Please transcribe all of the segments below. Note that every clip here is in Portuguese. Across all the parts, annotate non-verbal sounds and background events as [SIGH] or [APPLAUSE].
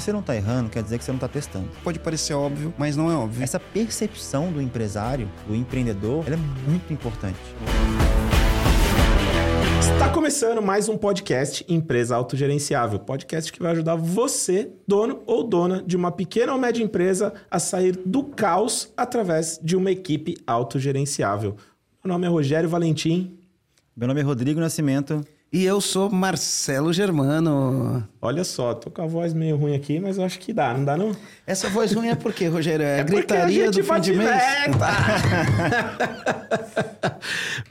você não está errando, quer dizer que você não está testando. Pode parecer óbvio, mas não é óbvio. Essa percepção do empresário, do empreendedor, ela é muito importante. Está começando mais um podcast Empresa Autogerenciável. Podcast que vai ajudar você, dono ou dona de uma pequena ou média empresa, a sair do caos através de uma equipe autogerenciável. Meu nome é Rogério Valentim. Meu nome é Rodrigo Nascimento. E eu sou Marcelo Germano. Olha só, tô com a voz meio ruim aqui, mas eu acho que dá, não dá não? Essa voz ruim é por quê, Rogério? É, é gritaria do fim de mês? [LAUGHS]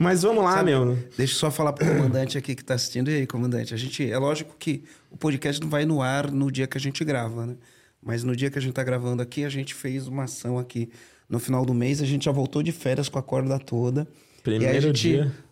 mas vamos lá, Sabe, meu. Deixa eu só falar pro comandante aqui que tá assistindo. E aí, comandante, a gente... É lógico que o podcast não vai no ar no dia que a gente grava, né? Mas no dia que a gente tá gravando aqui, a gente fez uma ação aqui no final do mês. A gente já voltou de férias com a corda toda. Primeiro gente... dia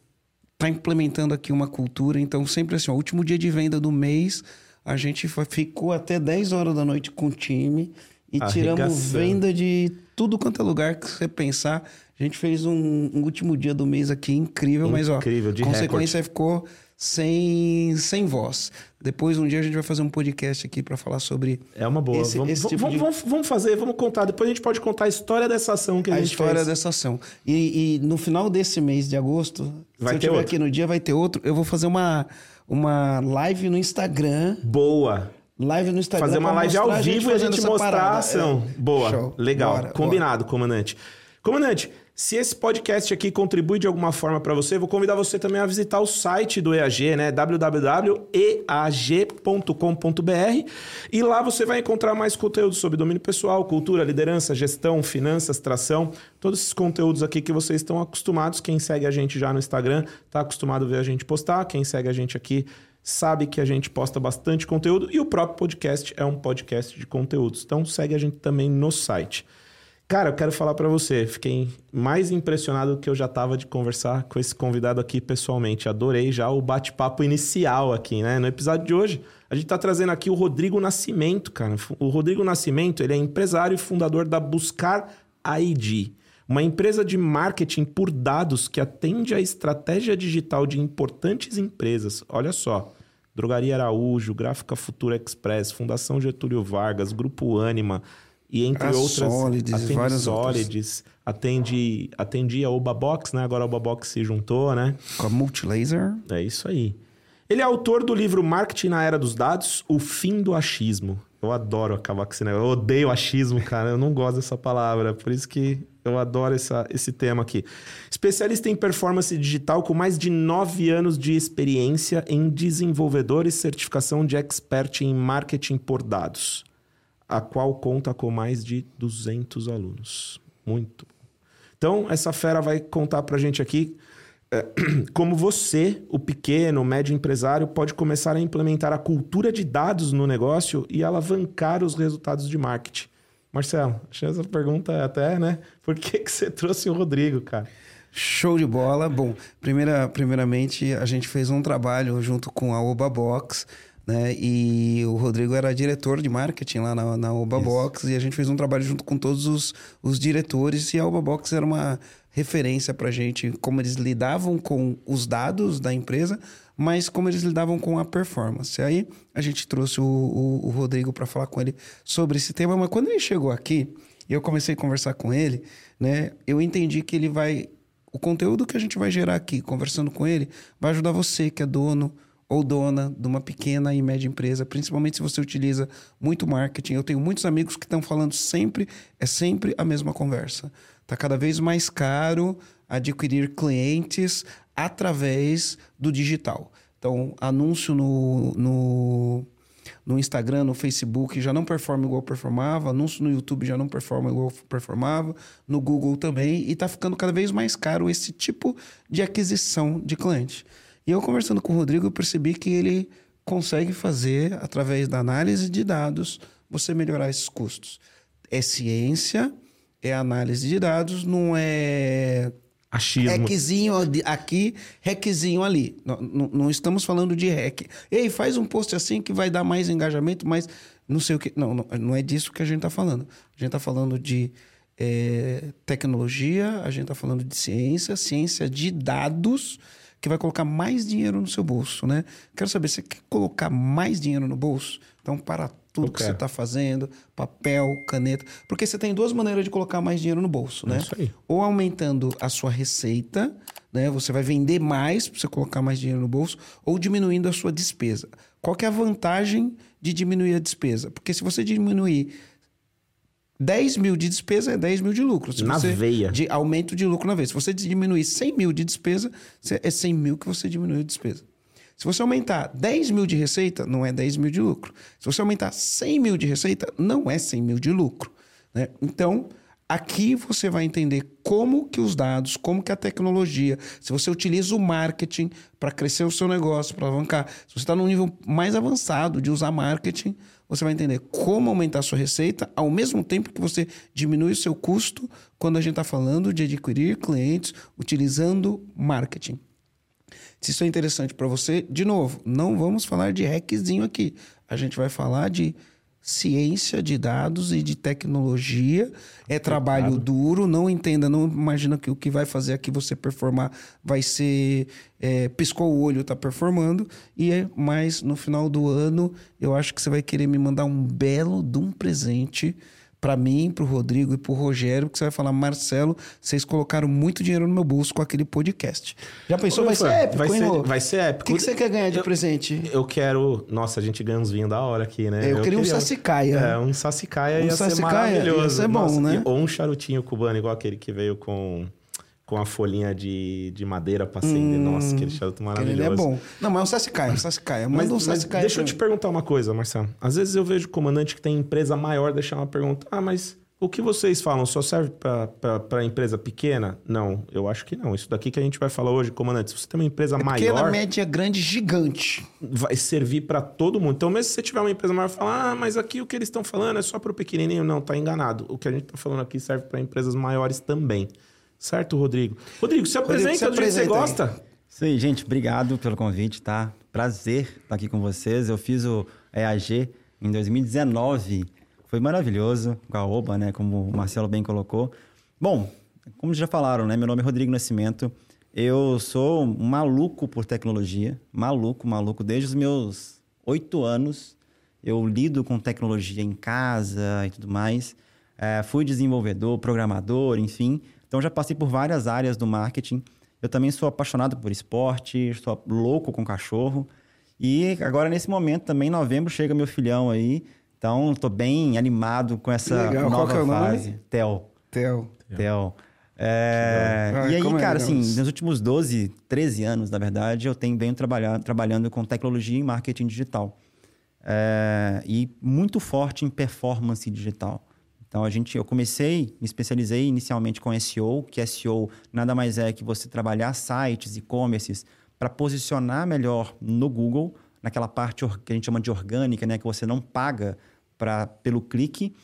está implementando aqui uma cultura. Então, sempre assim, o último dia de venda do mês, a gente ficou até 10 horas da noite com o time e tiramos venda de tudo quanto é lugar que você pensar. A gente fez um, um último dia do mês aqui incrível, incrível mas ó, incrível, de consequência recorde. ficou sem, sem voz. Depois, um dia, a gente vai fazer um podcast aqui para falar sobre. É uma boa. Esse, vamos, esse tipo vamos, de... vamos, vamos, fazer, vamos contar. Depois a gente pode contar a história dessa ação que a, a gente fez. A história dessa ação. E, e, no final desse mês de agosto, vai se eu estiver aqui no dia, vai ter outro. Eu vou fazer uma, uma live no Instagram. Boa. Live no Instagram. Fazer uma live ao vivo e a gente mostrar parada. a ação. É. Boa. Show. Legal. Bora, Combinado, bora. comandante. Comandante, se esse podcast aqui contribui de alguma forma para você, vou convidar você também a visitar o site do EAG, né? www.eag.com.br e lá você vai encontrar mais conteúdo sobre domínio pessoal, cultura, liderança, gestão, finanças, tração, todos esses conteúdos aqui que vocês estão acostumados. Quem segue a gente já no Instagram está acostumado a ver a gente postar, quem segue a gente aqui sabe que a gente posta bastante conteúdo e o próprio podcast é um podcast de conteúdos. Então segue a gente também no site. Cara, eu quero falar para você, fiquei mais impressionado do que eu já tava de conversar com esse convidado aqui pessoalmente. Adorei já o bate-papo inicial aqui, né? No episódio de hoje, a gente tá trazendo aqui o Rodrigo Nascimento, cara. O Rodrigo Nascimento, ele é empresário e fundador da Buscar ID, uma empresa de marketing por dados que atende à estratégia digital de importantes empresas. Olha só, Drogaria Araújo, Gráfica Futura Express, Fundação Getúlio Vargas, Grupo Anima, e entre a outras, Solids, atende várias Solids, atende, atendia a Obabox, né? Agora a Obabox se juntou, né? Com a Multilaser. É isso aí. Ele é autor do livro Marketing na Era dos Dados, O Fim do Achismo. Eu adoro acabar com esse negócio. Eu odeio achismo, cara. Eu não gosto dessa palavra. Por isso que eu adoro essa, esse tema aqui. Especialista em performance digital com mais de nove anos de experiência em desenvolvedor e certificação de expert em marketing por dados a qual conta com mais de 200 alunos. Muito. Então, essa fera vai contar para a gente aqui é, [CLEARS THROAT] como você, o pequeno, o médio empresário, pode começar a implementar a cultura de dados no negócio e alavancar os resultados de marketing. Marcelo, achei essa pergunta até, né? Por que, que você trouxe o Rodrigo, cara? Show de bola. Bom, primeira, primeiramente, a gente fez um trabalho junto com a Oba Box né? E o Rodrigo era diretor de marketing lá na, na Oba Isso. Box e a gente fez um trabalho junto com todos os, os diretores e a Oba Box era uma referência para gente como eles lidavam com os dados da empresa, mas como eles lidavam com a performance. Aí a gente trouxe o, o, o Rodrigo para falar com ele sobre esse tema, mas quando ele chegou aqui e eu comecei a conversar com ele, né? Eu entendi que ele vai o conteúdo que a gente vai gerar aqui, conversando com ele, vai ajudar você que é dono ou dona de uma pequena e média empresa, principalmente se você utiliza muito marketing. Eu tenho muitos amigos que estão falando sempre, é sempre a mesma conversa. Está cada vez mais caro adquirir clientes através do digital. Então, anúncio no, no, no Instagram, no Facebook já não performa igual performava, anúncio no YouTube já não performa igual performava, no Google também, e está ficando cada vez mais caro esse tipo de aquisição de cliente. E eu conversando com o Rodrigo, eu percebi que ele consegue fazer, através da análise de dados, você melhorar esses custos. É ciência, é análise de dados, não é Achismo. Requezinho aqui, requezinho ali. Não, não, não, estamos falando de rec. Ei, faz um post assim que vai dar mais engajamento, mas não sei o que. Não, não, não é disso que a gente está falando. A gente está falando de é, tecnologia, a gente está falando de ciência, ciência de dados que vai colocar mais dinheiro no seu bolso, né? Quero saber, você quer colocar mais dinheiro no bolso? Então, para tudo Eu que você está fazendo, papel, caneta. Porque você tem duas maneiras de colocar mais dinheiro no bolso, né? Isso aí. Ou aumentando a sua receita, né? Você vai vender mais para você colocar mais dinheiro no bolso, ou diminuindo a sua despesa. Qual que é a vantagem de diminuir a despesa? Porque se você diminuir 10 mil de despesa, é 10 mil de lucro. Se Na você, veia. De aumento de lucro na vez. Se você diminuir 100 mil de despesa, é 100 mil que você diminuiu de despesa. Se você aumentar 10 mil de receita, não é 10 mil de lucro. Se você aumentar 100 mil de receita, não é 100 mil de lucro. né? Então, aqui você vai entender como que os dados, como que a tecnologia, se você utiliza o marketing para crescer o seu negócio, para alavancar, se você está num nível mais avançado de usar marketing, você vai entender como aumentar a sua receita ao mesmo tempo que você diminui o seu custo quando a gente está falando de adquirir clientes utilizando marketing. Se isso é interessante para você, de novo, não vamos falar de hackzinho aqui. A gente vai falar de ciência de dados e de tecnologia. É trabalho duro, não entenda, não imagina que o que vai fazer aqui você performar vai ser é, piscou o olho, tá performando. E é, mas no final do ano, eu acho que você vai querer me mandar um belo de um presente para mim, para o Rodrigo e para o Rogério, que você vai falar, Marcelo, vocês colocaram muito dinheiro no meu bolso com aquele podcast. Já pensou? Vai ser épico, vai hein, ser, vai ser O épico. que, que você quer ganhar de presente? Eu quero. Nossa, a gente ganha uns vinhos da hora aqui, né? Eu queria um sassicaia. É, um sassicaia Um ia ser sassicaia ia maravilhoso. ser bom, Nossa, né? Ou um charutinho cubano, igual aquele que veio com, com a folhinha de, de madeira pra acender. Nossa, aquele charuto Aquele maravilhoso. é bom. Não, mas um sassicaia, um sassicaia. Manda Mas, um mas sassicaia. deixa eu te perguntar uma coisa, Marcelo. Às vezes eu vejo comandante que tem empresa maior deixar uma pergunta. Ah, mas o que vocês falam só serve para empresa pequena? Não, eu acho que não. Isso daqui que a gente vai falar hoje, comandante, se você tem uma empresa Pequena, maior, média, grande, gigante. vai servir para todo mundo. Então, mesmo se você tiver uma empresa maior, falar, ah, mas aqui o que eles estão falando é só para o pequenininho. Não, tá enganado. O que a gente tá falando aqui serve para empresas maiores também. Certo, Rodrigo? Rodrigo, se Rodrigo, apresenta se do jeito que você apresenta gosta. Isso aí, gente. Obrigado pelo convite, tá? Prazer estar aqui com vocês. Eu fiz o EAG em 2019. Foi maravilhoso com a OBA, né? Como o Marcelo bem colocou. Bom, como já falaram, né? Meu nome é Rodrigo Nascimento. Eu sou um maluco por tecnologia. Maluco, maluco. Desde os meus oito anos, eu lido com tecnologia em casa e tudo mais. É, fui desenvolvedor, programador, enfim. Então já passei por várias áreas do marketing. Eu também sou apaixonado por esporte, sou louco com cachorro. E agora, nesse momento, também, em novembro, chega meu filhão aí. Então, estou bem animado com essa Legal. Qual nova que é o nome? fase. Theo. Theo. Theo. É, Legal. e aí, é cara, assim, nos últimos 12, 13 anos, na verdade, eu tenho venho trabalhar, trabalhando com tecnologia e marketing digital. É, e muito forte em performance digital. Então, a gente, eu comecei, me especializei inicialmente com SEO, que SEO nada mais é que você trabalhar sites, e-commerces, para posicionar melhor no Google, naquela parte que a gente chama de orgânica, né, que você não paga pra, pelo clique.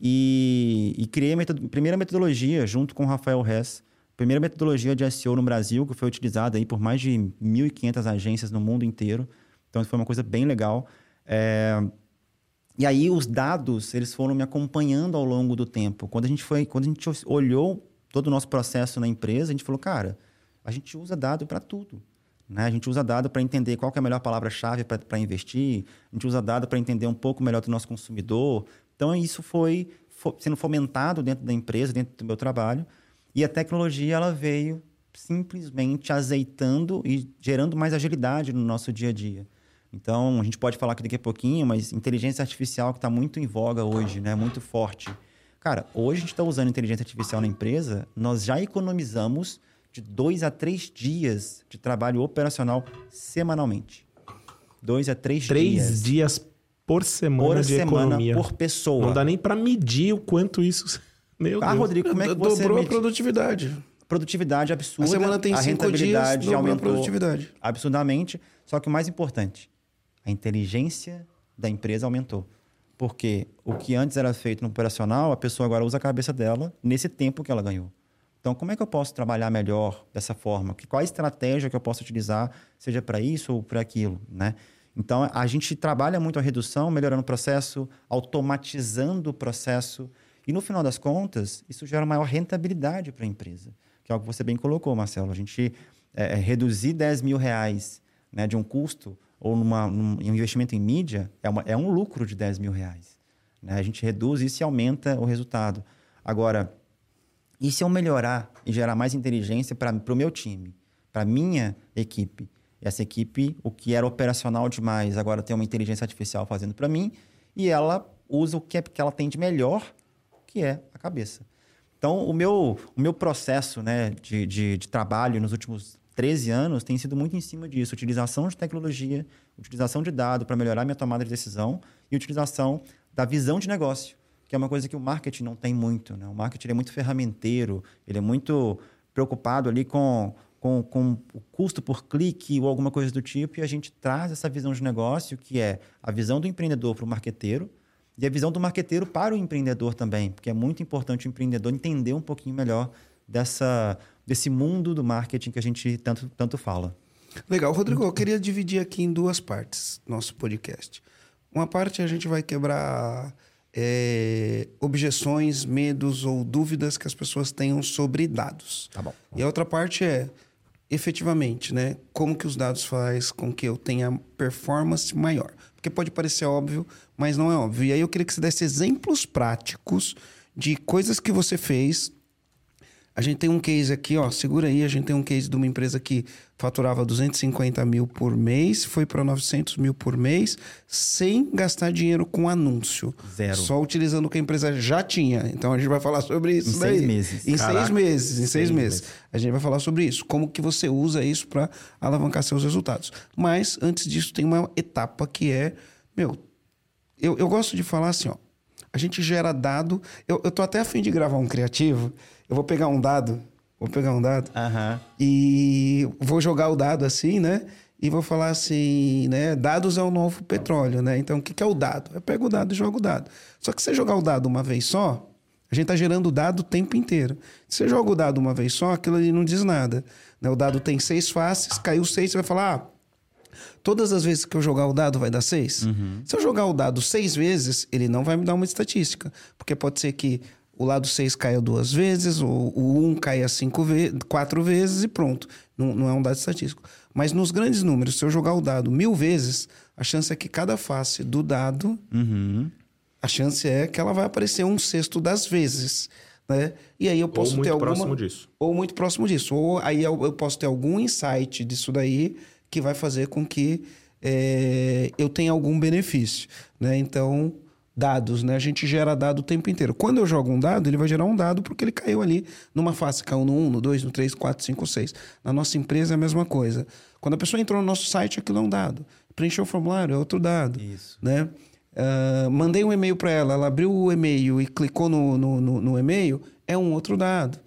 E, e criei a primeira metodologia junto com o Rafael Hess, primeira metodologia de SEO no Brasil, que foi utilizada aí por mais de 1.500 agências no mundo inteiro. Então, foi uma coisa bem legal. É, e aí os dados, eles foram me acompanhando ao longo do tempo. Quando a gente foi, quando a gente olhou todo o nosso processo na empresa, a gente falou, cara, a gente usa dado para tudo. Né? A gente usa dado para entender qual é a melhor palavra-chave para investir, a gente usa dado para entender um pouco melhor do nosso consumidor. Então, isso foi fo- sendo fomentado dentro da empresa, dentro do meu trabalho. E a tecnologia, ela veio simplesmente azeitando e gerando mais agilidade no nosso dia a dia. Então, a gente pode falar aqui daqui a pouquinho, mas inteligência artificial que está muito em voga hoje, né? Muito forte. Cara, hoje a gente está usando inteligência artificial na empresa, nós já economizamos de dois a três dias de trabalho operacional semanalmente. Dois a três, Três dias, por semana por de semana economia. por pessoa. Não dá nem para medir o quanto isso. [LAUGHS] Meu Ah, Deus. Rodrigo, como é que você Dobrou a produtividade. Produtividade absurda. A semana tem a cinco dias, a aumentou produtividade. absurdamente. Só que o mais importante, a inteligência da empresa aumentou. Porque o que antes era feito no operacional, a pessoa agora usa a cabeça dela nesse tempo que ela ganhou. Então, como é que eu posso trabalhar melhor dessa forma? Qual a estratégia que eu posso utilizar, seja para isso ou para aquilo, né? Então, a gente trabalha muito a redução, melhorando o processo, automatizando o processo. E, no final das contas, isso gera maior rentabilidade para a empresa. Que é algo que você bem colocou, Marcelo. A gente é, é, reduzir 10 mil reais né, de um custo ou numa, num investimento em mídia, é, uma, é um lucro de 10 mil reais. Né? A gente reduz isso e aumenta o resultado. Agora, e se eu melhorar e gerar mais inteligência para o meu time, para minha equipe? Essa equipe, o que era operacional demais, agora tem uma inteligência artificial fazendo para mim e ela usa o que, é, que ela tem de melhor, que é a cabeça. Então, o meu, o meu processo né, de, de, de trabalho nos últimos 13 anos tem sido muito em cima disso. Utilização de tecnologia, utilização de dado para melhorar minha tomada de decisão e utilização da visão de negócio, que é uma coisa que o marketing não tem muito. Né? O marketing é muito ferramenteiro, ele é muito preocupado ali com, com, com o custo por clique ou alguma coisa do tipo, e a gente traz essa visão de negócio, que é a visão do empreendedor para o marqueteiro, e a visão do marqueteiro para o empreendedor também, porque é muito importante o empreendedor entender um pouquinho melhor dessa, desse mundo do marketing que a gente tanto, tanto fala. Legal. Rodrigo, eu queria dividir aqui em duas partes nosso podcast. Uma parte a gente vai quebrar é, objeções, medos ou dúvidas que as pessoas tenham sobre dados. Tá bom. E a outra parte é, efetivamente, né? Como que os dados faz com que eu tenha performance maior. Porque pode parecer óbvio, mas não é óbvio. E aí eu queria que você desse exemplos práticos de coisas que você fez a gente tem um case aqui, ó, segura aí, a gente tem um case de uma empresa que faturava 250 mil por mês, foi para 900 mil por mês, sem gastar dinheiro com anúncio. Zero. Só utilizando o que a empresa já tinha. Então a gente vai falar sobre isso em daí. seis meses. Em Caraca. seis meses, em seis, Seis meses. meses. A gente vai falar sobre isso. Como que você usa isso para alavancar seus resultados. Mas, antes disso, tem uma etapa que é... Meu, eu, eu gosto de falar assim, ó. A gente gera dado... Eu, eu tô até afim de gravar um criativo. Eu vou pegar um dado... Vou pegar um dado Aham. e vou jogar o dado assim, né? E vou falar assim, né? Dados é o novo petróleo, né? Então, o que que é o dado? Eu pego o dado e jogo o dado. Só que se você jogar o dado uma vez só, a gente tá gerando dado o tempo inteiro. Se você joga o dado uma vez só, aquilo ali não diz nada. Né? O dado tem seis faces, caiu seis, você vai falar, ah, todas as vezes que eu jogar o dado vai dar seis? Se eu jogar o dado seis vezes, ele não vai me dar uma estatística. Porque pode ser que o lado 6 caia duas vezes, o, o 1 um caia cinco ve quatro vezes e pronto. Não, não é um dado estatístico. Mas nos grandes números, se eu jogar o dado mil vezes, a chance é que cada face do dado, Uhum. a chance é que ela vai aparecer um sexto das vezes. Né? E aí eu posso Ou muito ter alguma... próximo disso. Ou muito próximo disso. Ou aí eu, eu posso ter algum insight disso daí que vai fazer com que é, eu tenha algum benefício. Né? Então, dados, né? A gente gera dado o tempo inteiro. Quando eu jogo um dado, ele vai gerar um dado porque ele caiu ali numa face, caiu no 1, no 2, no 3, 4, 5, 6. Na nossa empresa é a mesma coisa. Quando a pessoa entrou no nosso site, aquilo é um dado. Preencheu o formulário, é outro dado. Isso. Né? Ah, mandei um e-mail para ela, ela abriu o e-mail e clicou no, no, no, no e-mail, é um outro dado.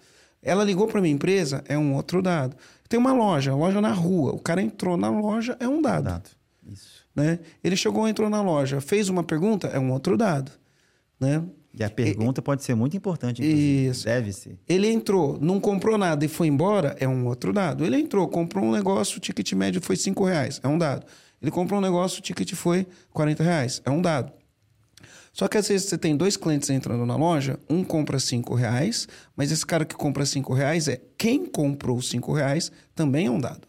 Ela ligou para minha empresa, é um outro dado. Tem uma loja, loja na rua, o cara entrou na loja, é um dado. Dado. Né? Ele chegou, entrou na loja, fez uma pergunta, é um outro dado. Né? E a pergunta pode ser muito importante, inclusive. Isso. Deve ser. Ele entrou, não comprou nada e foi embora, é um outro dado. Ele entrou, comprou um negócio, o ticket médio foi 5 reais, é um dado. Ele comprou um negócio, o ticket foi 40 reais, é um dado. Só que às vezes você tem dois clientes entrando na loja, um compra 5 reais, mas esse cara que compra 5 reais é quem comprou 5 reais também é um dado.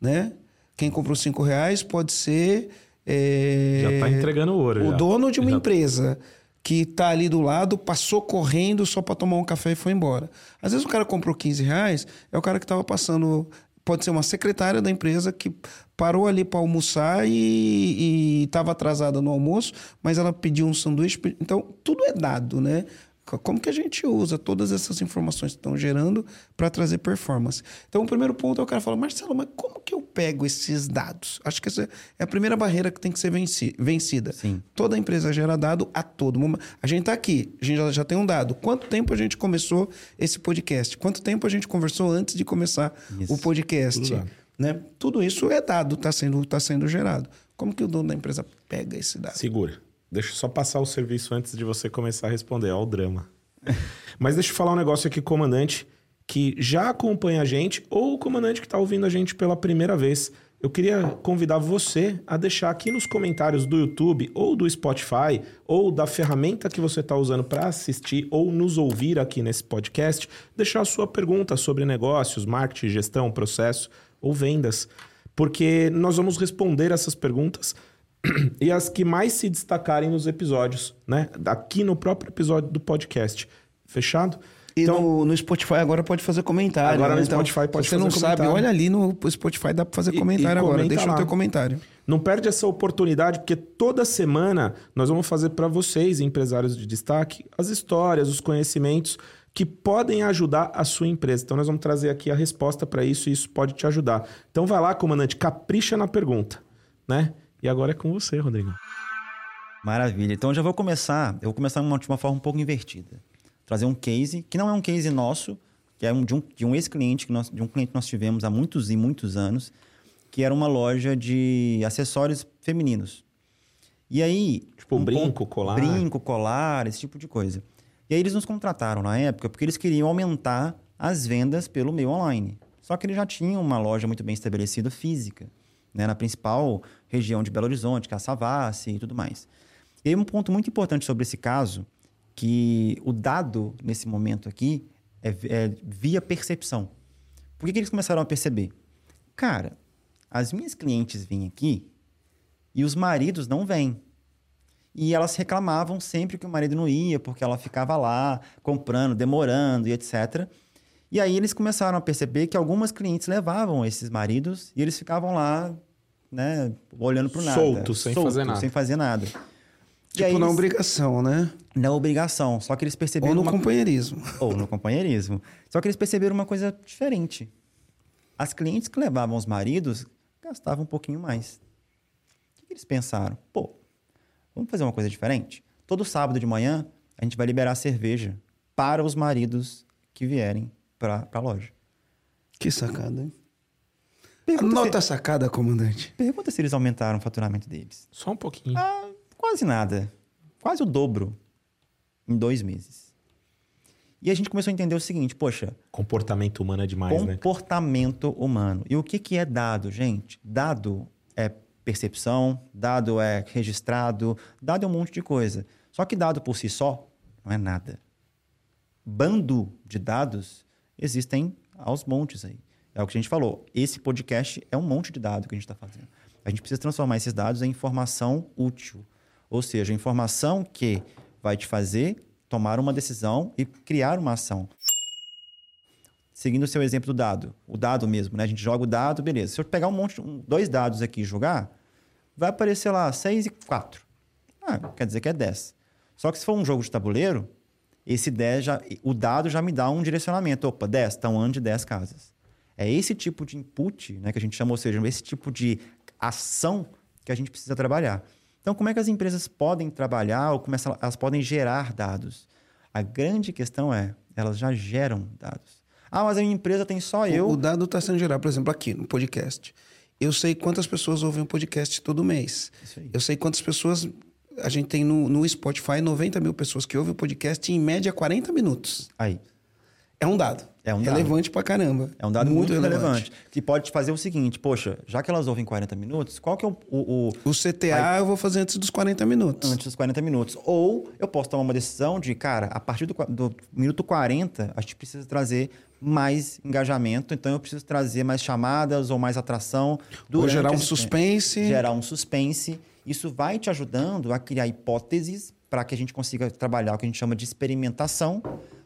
Né? Quem comprou 5 reais pode ser. é, Já tá entregando ouro. o já. dono de uma Já. empresa que tá ali do lado, passou correndo só para tomar um café e foi embora. Às vezes o cara comprou 15 reais, é o cara que estava passando. Pode ser uma secretária da empresa que parou ali para almoçar e estava atrasada no almoço, mas ela pediu um sanduíche. Então, tudo é dado, né? Co- Como que a gente usa todas essas informações que estão gerando para trazer performance? Então, o primeiro ponto é o cara fala, Marcelo, mas como que eu pego esses dados? Acho que essa é a primeira barreira que tem que ser venci- vencida. Sim. Toda empresa gera dado a todo momento. A gente está aqui, a gente já, já tem um dado. Quanto tempo a gente começou esse podcast? Quanto tempo a gente conversou antes de começar Isso. o podcast? Tudo. Né? Tudo isso é dado, está sendo, tá sendo gerado. Como que o dono da empresa pega esse dado? Segura. Deixa eu só passar o serviço antes de você começar a responder. Olha o drama. [LAUGHS] Mas deixa eu falar um negócio aqui, comandante, que já acompanha a gente, ou o comandante que está ouvindo a gente pela primeira vez. Eu queria convidar você a deixar aqui nos comentários do YouTube, ou do Spotify, ou da ferramenta que você está usando para assistir ou nos ouvir aqui nesse podcast, deixar a sua pergunta sobre negócios, marketing, gestão, processo ou vendas. porque nós vamos responder essas perguntas [CLEARS THROAT] e as que mais se destacarem nos episódios, né? Aqui no próprio episódio do podcast. Fechado? E então, no, no, Spotify agora pode fazer comentário. Agora né? no então, Spotify pode fazer comentário. Você não sabe, olha ali no Spotify, dá para fazer e, comentário e agora. Deixa lá. o teu comentário. Não perde essa oportunidade, porque toda semana nós vamos fazer para vocês, empresários de destaque, as histórias, os conhecimentos que podem ajudar a sua empresa. Então nós vamos trazer aqui a resposta para isso e isso pode te ajudar. Então vai lá, comandante, capricha na pergunta, né? E agora é com você, Rodrigo. Maravilha. Então eu já vou começar, eu vou começar de uma, de uma forma um pouco invertida trazer um case, que não é um case nosso, que é um, de um, de um ex-cliente, que nós, de um cliente que nós tivemos há muitos e muitos anos, que era uma loja de acessórios femininos. E aí... Tipo um brinco, colar? Brinco, colar, esse tipo de coisa. E aí eles nos contrataram na época porque eles queriam aumentar as vendas pelo meio online. Só que eles já tinham uma loja muito bem estabelecida física, né, na principal região de Belo Horizonte, que a Savassi e tudo mais. E um ponto muito importante sobre esse caso que o dado, nesse momento aqui, é, é via percepção. Por que, que eles começaram a perceber? Cara, as minhas clientes vêm aqui e os maridos não vêm. E elas reclamavam sempre que o marido não ia, porque ela ficava lá comprando, demorando e etc. E aí eles começaram a perceber que algumas clientes levavam esses maridos e eles ficavam lá, né, olhando para nada. Solto, sem solto, fazer nada. Sem fazer nada. Tipo, na eles... obrigação, né? Na obrigação. Só que eles perceberam. Ou no uma... companheirismo. Ou no companheirismo. Só que eles perceberam uma coisa diferente. As clientes que levavam os maridos gastavam um pouquinho mais. O que eles pensaram? Pô, vamos fazer uma coisa diferente? Todo sábado de manhã, a gente vai liberar cerveja para os maridos que vierem para a loja. Que sacada, hein? Pergunta Nota se... sacada, comandante. Pergunta se eles aumentaram o faturamento deles. Só um pouquinho. Ah, Quase nada. Quase o dobro em dois meses. E a gente começou a entender o seguinte, poxa... Comportamento humano é demais, comportamento né? Comportamento humano. E o que, que é dado, gente? Dado é percepção, dado é registrado, dado é um monte de coisa. Só que dado por si só não é nada. Bando de dados existem aos montes aí. É o que a gente falou. Esse podcast é um monte de dado que a gente está fazendo. A gente precisa transformar esses dados em informação útil. Ou seja, informação que vai te fazer tomar uma decisão e criar uma ação. Seguindo o seu exemplo do dado, o dado mesmo, né? A gente joga o dado, beleza. Se eu pegar um monte, um, dois dados aqui e jogar, vai aparecer lá 6 e 4. Ah, quer dizer que é 10. Só que se for um jogo de tabuleiro, esse 10 já, o dado já me dá um direcionamento. Opa, 10, estão andando de 10 casas. É esse tipo de input né, que a gente chama, ou seja, esse tipo de ação que a gente precisa trabalhar. Então, como é que as empresas podem trabalhar ou como elas podem gerar dados? A grande questão é, elas já geram dados. Ah, mas a minha empresa tem só eu. O dado está sendo gerado, por exemplo, aqui no podcast. Eu sei quantas pessoas ouvem o podcast todo mês. Eu sei quantas pessoas. A gente tem no, no Spotify 90 mil pessoas que ouvem o podcast em média 40 minutos. Aí. É um dado. É um dado. Relevante pra caramba. É um dado muito, muito relevante. relevante. Que pode fazer o seguinte, poxa, já que elas ouvem 40 minutos, qual que é o... O, o, o CTA Aí, eu vou fazer antes dos 40 minutos. Antes dos 40 minutos. Ou eu posso tomar uma decisão de, cara, a partir do, do minuto 40, a gente precisa trazer mais engajamento, então eu preciso trazer mais chamadas ou mais atração. Ou gerar um suspense. Tempo. Gerar um suspense. Isso vai te ajudando a criar hipóteses para que a gente consiga trabalhar o que a gente chama de experimentação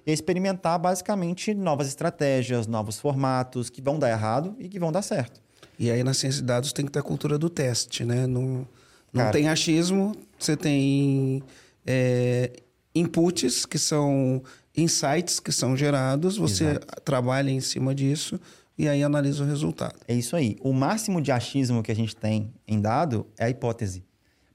e experimentar basicamente novas estratégias, novos formatos que vão dar errado e que vão dar certo. E aí na ciência de dados tem que ter a cultura do teste, né? Não, não Cara, tem achismo, você tem é, inputs que são insights que são gerados, você Exato. trabalha em cima disso e aí analisa o resultado. É isso aí. O máximo de achismo que a gente tem em dado é a hipótese.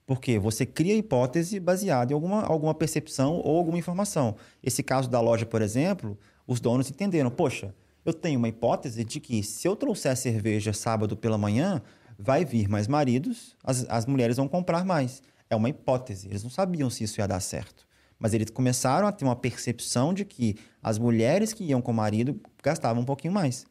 Porque você cria hipótese baseada em alguma, alguma percepção ou alguma informação. Esse caso da loja, por exemplo, os donos entenderam: poxa, eu tenho uma hipótese de que se eu trouxer cerveja sábado pela manhã, vai vir mais maridos, as, as mulheres vão comprar mais. É uma hipótese. Eles não sabiam se isso ia dar certo. Mas eles começaram a ter uma percepção de que as mulheres que iam com o marido gastavam um pouquinho mais.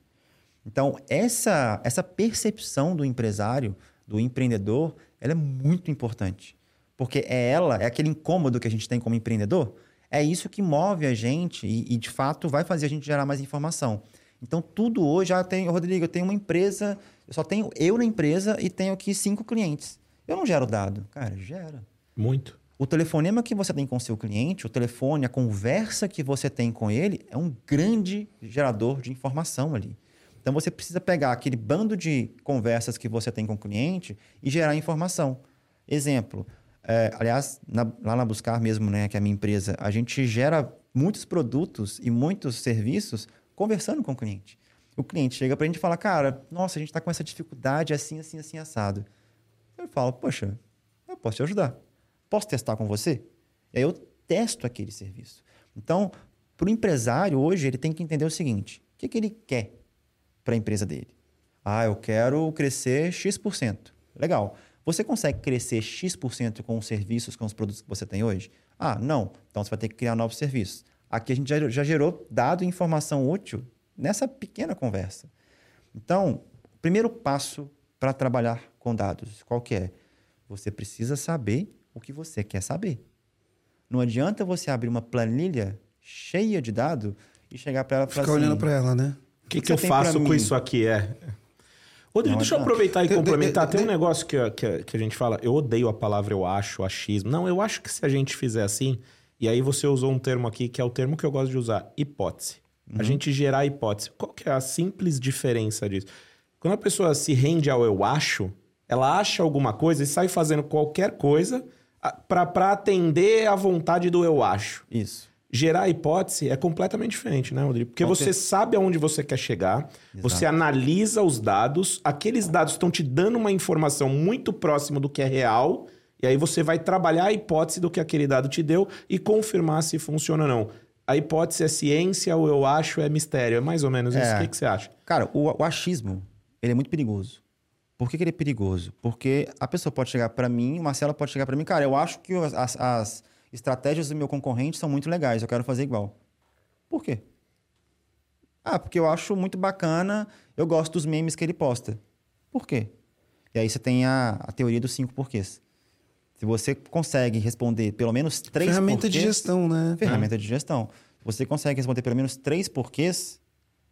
Então, essa, essa percepção do empresário, do empreendedor, ela é muito importante. Porque é ela, é aquele incômodo que a gente tem como empreendedor, é isso que move a gente e, e de fato vai fazer a gente gerar mais informação. Então, tudo hoje, já tem, Rodrigo, eu tenho uma empresa Eu só tenho eu na empresa e tenho aqui cinco clientes. Eu não gero dado. Cara, gera. Muito. O telefonema que você tem com o seu cliente, o telefone, a conversa que você tem com ele, é um grande gerador de informação ali. Então você precisa pegar aquele bando de conversas que você tem com o cliente e gerar informação. Exemplo, é, aliás, na, lá na Buscar mesmo, né, que é a minha empresa, a gente gera muitos produtos e muitos serviços conversando com o cliente. O cliente chega para a gente e fala, cara, nossa, a gente está com essa dificuldade assim, assim, assim, assado. Eu falo, poxa, eu posso te ajudar. Posso testar com você? E aí eu testo aquele serviço. Então, para o empresário hoje, ele tem que entender o seguinte: o que, que ele quer para a empresa dele? Ah, eu quero crescer X%. Legal. Você consegue crescer X% com os serviços, com os produtos que você tem hoje? Ah, não. Então você vai ter que criar novos serviços. Aqui a gente já, já gerou dado e informação útil nessa pequena conversa. Então, o primeiro passo para trabalhar com dados, qual que é? Você precisa saber o que você quer saber. Não adianta você abrir uma planilha cheia de dados e chegar para ela e falar Ficar assim... olhando para ela, né? O que, que, que eu faço com isso aqui? É. Rodrigo, deixa eu aproveitar e complementar. Tem um negócio que, que, que, a gente fala. Eu odeio a palavra eu acho, achismo. Não, eu acho que se a gente fizer assim, e aí você usou um termo aqui que é o termo que eu gosto de usar, hipótese. Uhum. A gente gerar hipótese. Qual que é a simples diferença disso? Quando a pessoa se rende ao eu acho, ela acha alguma coisa e sai fazendo qualquer coisa para atender à vontade do eu acho. Isso gerar hipótese é completamente diferente, né, Rodrigo? Porque você sabe aonde você quer chegar, Exato. você analisa os dados, aqueles dados estão te dando uma informação muito próxima do que é real, e aí você vai trabalhar a hipótese do que aquele dado te deu e confirmar se funciona ou não. A hipótese é ciência, ou eu acho é mistério. É mais ou menos isso. É. O que, que você acha? Cara, o, o achismo, ele é muito perigoso. Por que, que ele é perigoso? Porque a pessoa pode chegar para mim, o Marcelo pode chegar para mim, cara, eu acho que as, as estratégias do meu concorrente são muito legais, eu quero fazer igual. Por quê? Ah, porque eu acho muito bacana, eu gosto dos memes que ele posta. Por quê? E aí você tem a, a teoria dos cinco porquês. Se você consegue responder pelo menos três Ferramenta porquês, de gestão, né? Ferramenta é. de gestão. Se você consegue responder pelo menos três porquês,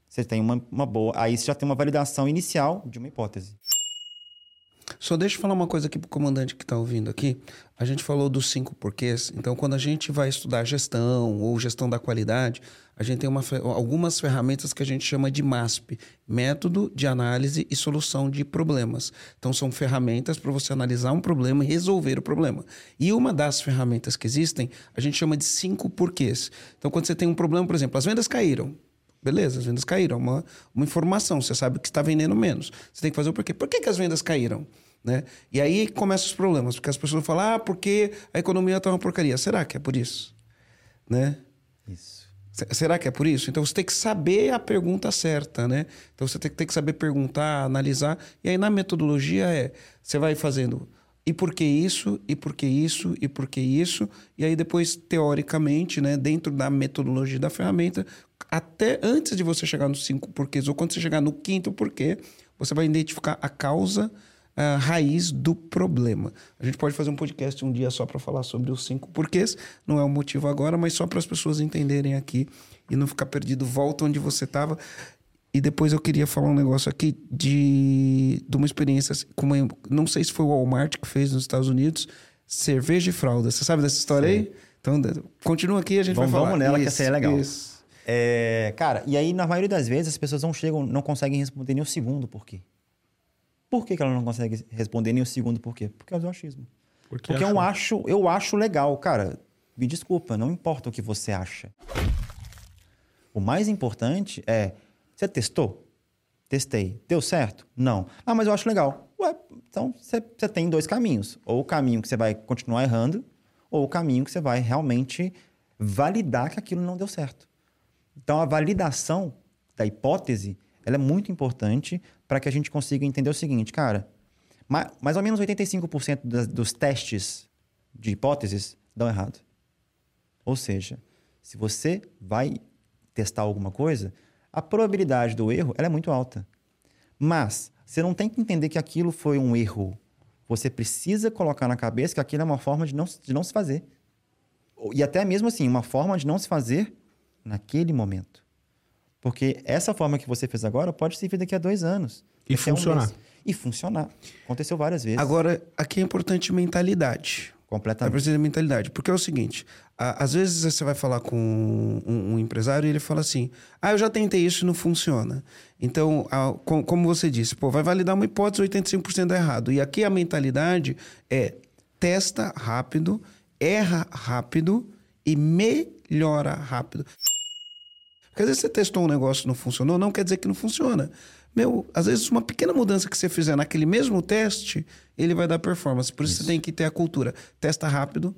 você tem uma, uma boa. Aí você já tem uma validação inicial de uma hipótese. Só deixa eu falar uma coisa aqui pro comandante que está ouvindo aqui. A gente falou dos cinco porquês. Então, quando a gente vai estudar gestão ou gestão da qualidade, a gente tem uma, algumas ferramentas que a gente chama de MASP Método de Análise e Solução de Problemas. Então, são ferramentas para você analisar um problema e resolver o problema. E uma das ferramentas que existem, a gente chama de cinco porquês. Então, quando você tem um problema, por exemplo, as vendas caíram. Beleza, as vendas caíram. Uma, uma informação, você sabe que está vendendo menos. Você tem que fazer o porquê. Por que, que as vendas caíram? Né? E aí começam os problemas, porque as pessoas falam, ah, porque a economia está uma porcaria. Será que é por isso? Né? Isso. Será que é por isso? Então você tem que saber a pergunta certa, né? Então você tem que saber perguntar, analisar. E aí na metodologia é, você vai fazendo e por que isso, e por que isso, e por que isso. E aí depois, teoricamente, né, dentro da metodologia da ferramenta, até antes de você chegar nos cinco porquês, ou quando você chegar no quinto porquê, você vai identificar a causa a raiz do problema. A gente pode fazer um podcast um dia só para falar sobre os cinco porquês, não é o motivo agora, mas só para as pessoas entenderem aqui e não ficar perdido. Volta onde você estava. E depois eu queria falar um negócio aqui de, de uma experiência, como não sei se foi o Walmart que fez nos Estados Unidos, cerveja e fralda. Você sabe dessa história Sim. aí? Então, continua aqui a gente vamos, vai falar. Vamos nela, isso, que essa é legal. Isso. É, cara, e aí, na maioria das vezes, as pessoas não chegam, não conseguem responder nem o segundo por quê. Por que, que ela não consegue responder nem o segundo por quê? Por causa do achismo. Porque, Porque eu acho, eu acho legal. Cara, me desculpa, não importa o que você acha. O mais importante é, você testou? Testei. Deu certo? Não. Ah, mas eu acho legal. Ué, então você, você tem dois caminhos. Ou o caminho que você vai continuar errando, ou o caminho que você vai realmente validar que aquilo não deu certo. Então, a validação da hipótese ela é muito importante para que a gente consiga entender o seguinte, cara, mais, mais ou menos 85% das, dos testes de hipóteses dão errado. Ou seja, se você vai testar alguma coisa, a probabilidade do erro é muito alta. Mas você não tem que entender que aquilo foi um erro. Você precisa colocar na cabeça que aquilo é uma forma de não, de não se fazer. E até mesmo assim, uma forma de não se fazer naquele momento. Porque essa forma que você fez agora pode servir daqui a dois anos. E um funcionar. mês. E funcionar. Aconteceu várias vezes. Agora, aqui é importante mentalidade. É completamente. preciso de mentalidade. Porque é o seguinte: a- às vezes você vai falar com um, um empresário e ele fala assim: Ah, eu já tentei isso e não funciona. Então, a- com- como você disse, pô, vai validar uma hipótese, 85% dá errado. E aqui a mentalidade é testa rápido, erra rápido e melhora rápido. Porque às vezes você testou um negócio e não funcionou, não quer dizer que não funciona. Meu, às vezes uma pequena mudança que você fizer naquele mesmo teste, ele vai dar performance. Por isso, você tem que ter a cultura. Testa rápido,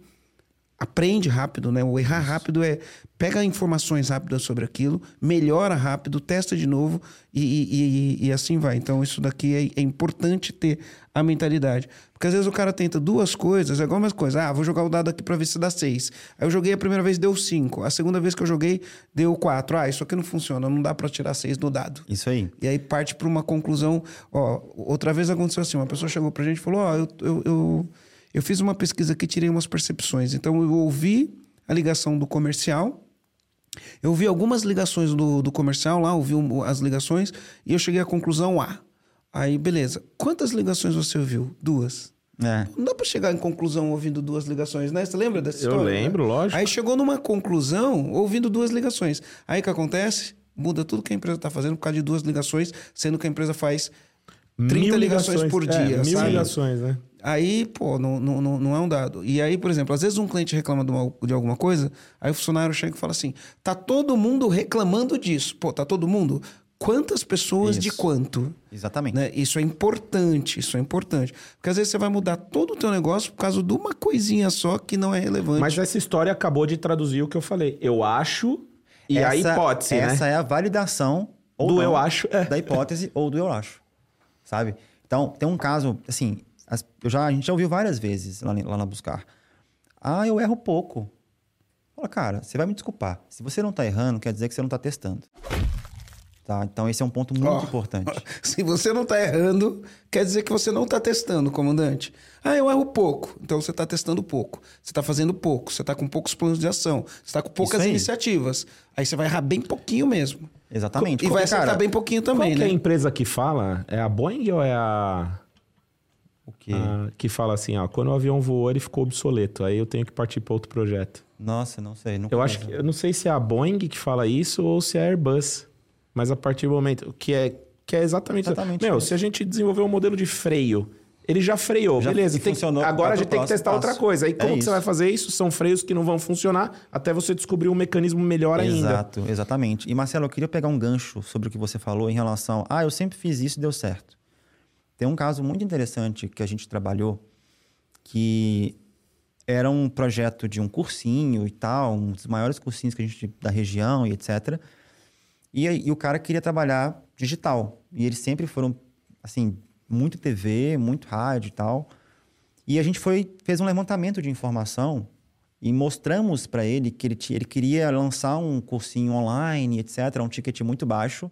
aprende rápido, né? O errar rápido é pega informações rápidas sobre aquilo, melhora rápido, testa de novo e, e- e- e assim vai. Então, isso daqui é, é importante ter a mentalidade. Porque às vezes o cara tenta duas coisas, é igual umas coisas. Ah, vou jogar o dado aqui pra ver se dá seis. Aí eu joguei a primeira vez, deu cinco. A segunda vez que eu joguei, deu quatro. Ah, isso aqui não funciona, não dá pra tirar seis do dado. Isso aí. E aí parte para uma conclusão. Ó, outra vez aconteceu assim: uma pessoa chegou pra gente e falou: Ó, eu, eu, eu, eu fiz uma pesquisa aqui, tirei umas percepções. Então eu ouvi a ligação do comercial. Eu ouvi algumas ligações do, do comercial lá, ouvi as ligações, e eu cheguei à conclusão A. Aí, beleza. Quantas ligações você ouviu? Duas. É. Não dá pra chegar em conclusão ouvindo duas ligações, né? Você lembra dessa Eu história? lembro, né? lógico. Aí chegou numa conclusão ouvindo duas ligações. Aí o que acontece? Muda tudo que a empresa tá fazendo por causa de duas ligações, sendo que a empresa faz 30 Mil ligações, por é, dia, mil sabe? ligações, né? Aí, pô, não, não, não é um dado. E aí, por exemplo, às vezes um cliente reclama de, uma- de alguma coisa, aí o funcionário chega e fala assim: tá todo mundo reclamando disso. Pô, tá todo mundo? Quantas pessoas de Isso. quanto? Exatamente. Né? Isso é importante, isso é importante. Porque às vezes você vai mudar todo o teu negócio por causa de uma coisinha só que não é relevante. Mas essa história acabou de traduzir o que eu falei. Eu acho e a Essa- hipótese, Essa né? é a validação ou Do não eu acho, é. da hipótese ou do eu acho. Sabe? Então, tem um caso, assim, as- eu já, a gente já ouviu várias vezes lá, lá na Buscar. Ah, eu erro pouco. Fala, cara, você vai me desculpar. Se você não tá errando, quer dizer que você não tá testando. Tá? Então, esse é um ponto muito Ó, importante. [LAUGHS] Se você não tá errando, quer dizer que você não tá testando, comandante. Ah, eu erro pouco. Então você tá testando pouco. Você tá fazendo pouco. Você tá com poucos planos de ação. Você tá com poucas aí. iniciativas. Aí você vai errar bem pouquinho mesmo. Exatamente. E vai acertar cara, bem pouquinho Qual também, que é a né? empresa que fala? É a Boeing ou é a... O quê? a- que fala assim, ó, quando o avião voou, ele ficou obsoleto. Aí eu tenho que partir para outro projeto. Nossa, não sei. Eu acho que eu não sei se é a Boeing que fala isso ou se é a Airbus. Mas a partir do momento que é que é exatamente, Exatamente Meu, isso. se a gente desenvolver um modelo de freio, ele já freou, Já beleza. Tem, funcionou, agora a gente tem que testar outra passo. coisa. Aí É como que você vai fazer isso? São freios que não vão funcionar até você descobrir um mecanismo melhor ainda. Exato, exatamente. E Marcelo, eu queria pegar um gancho sobre o que você falou em relação. Ah, eu sempre fiz isso e deu certo. Tem um caso muito interessante que a gente trabalhou, que era um projeto de um cursinho e tal, um dos maiores cursinhos que a gente da região e etc. E, e o cara queria trabalhar digital. E eles sempre foram, assim, muito TV, muito rádio e tal. E a gente foi, fez um levantamento de informação e mostramos para ele que ele, ele queria lançar um cursinho online, etc., um ticket muito baixo.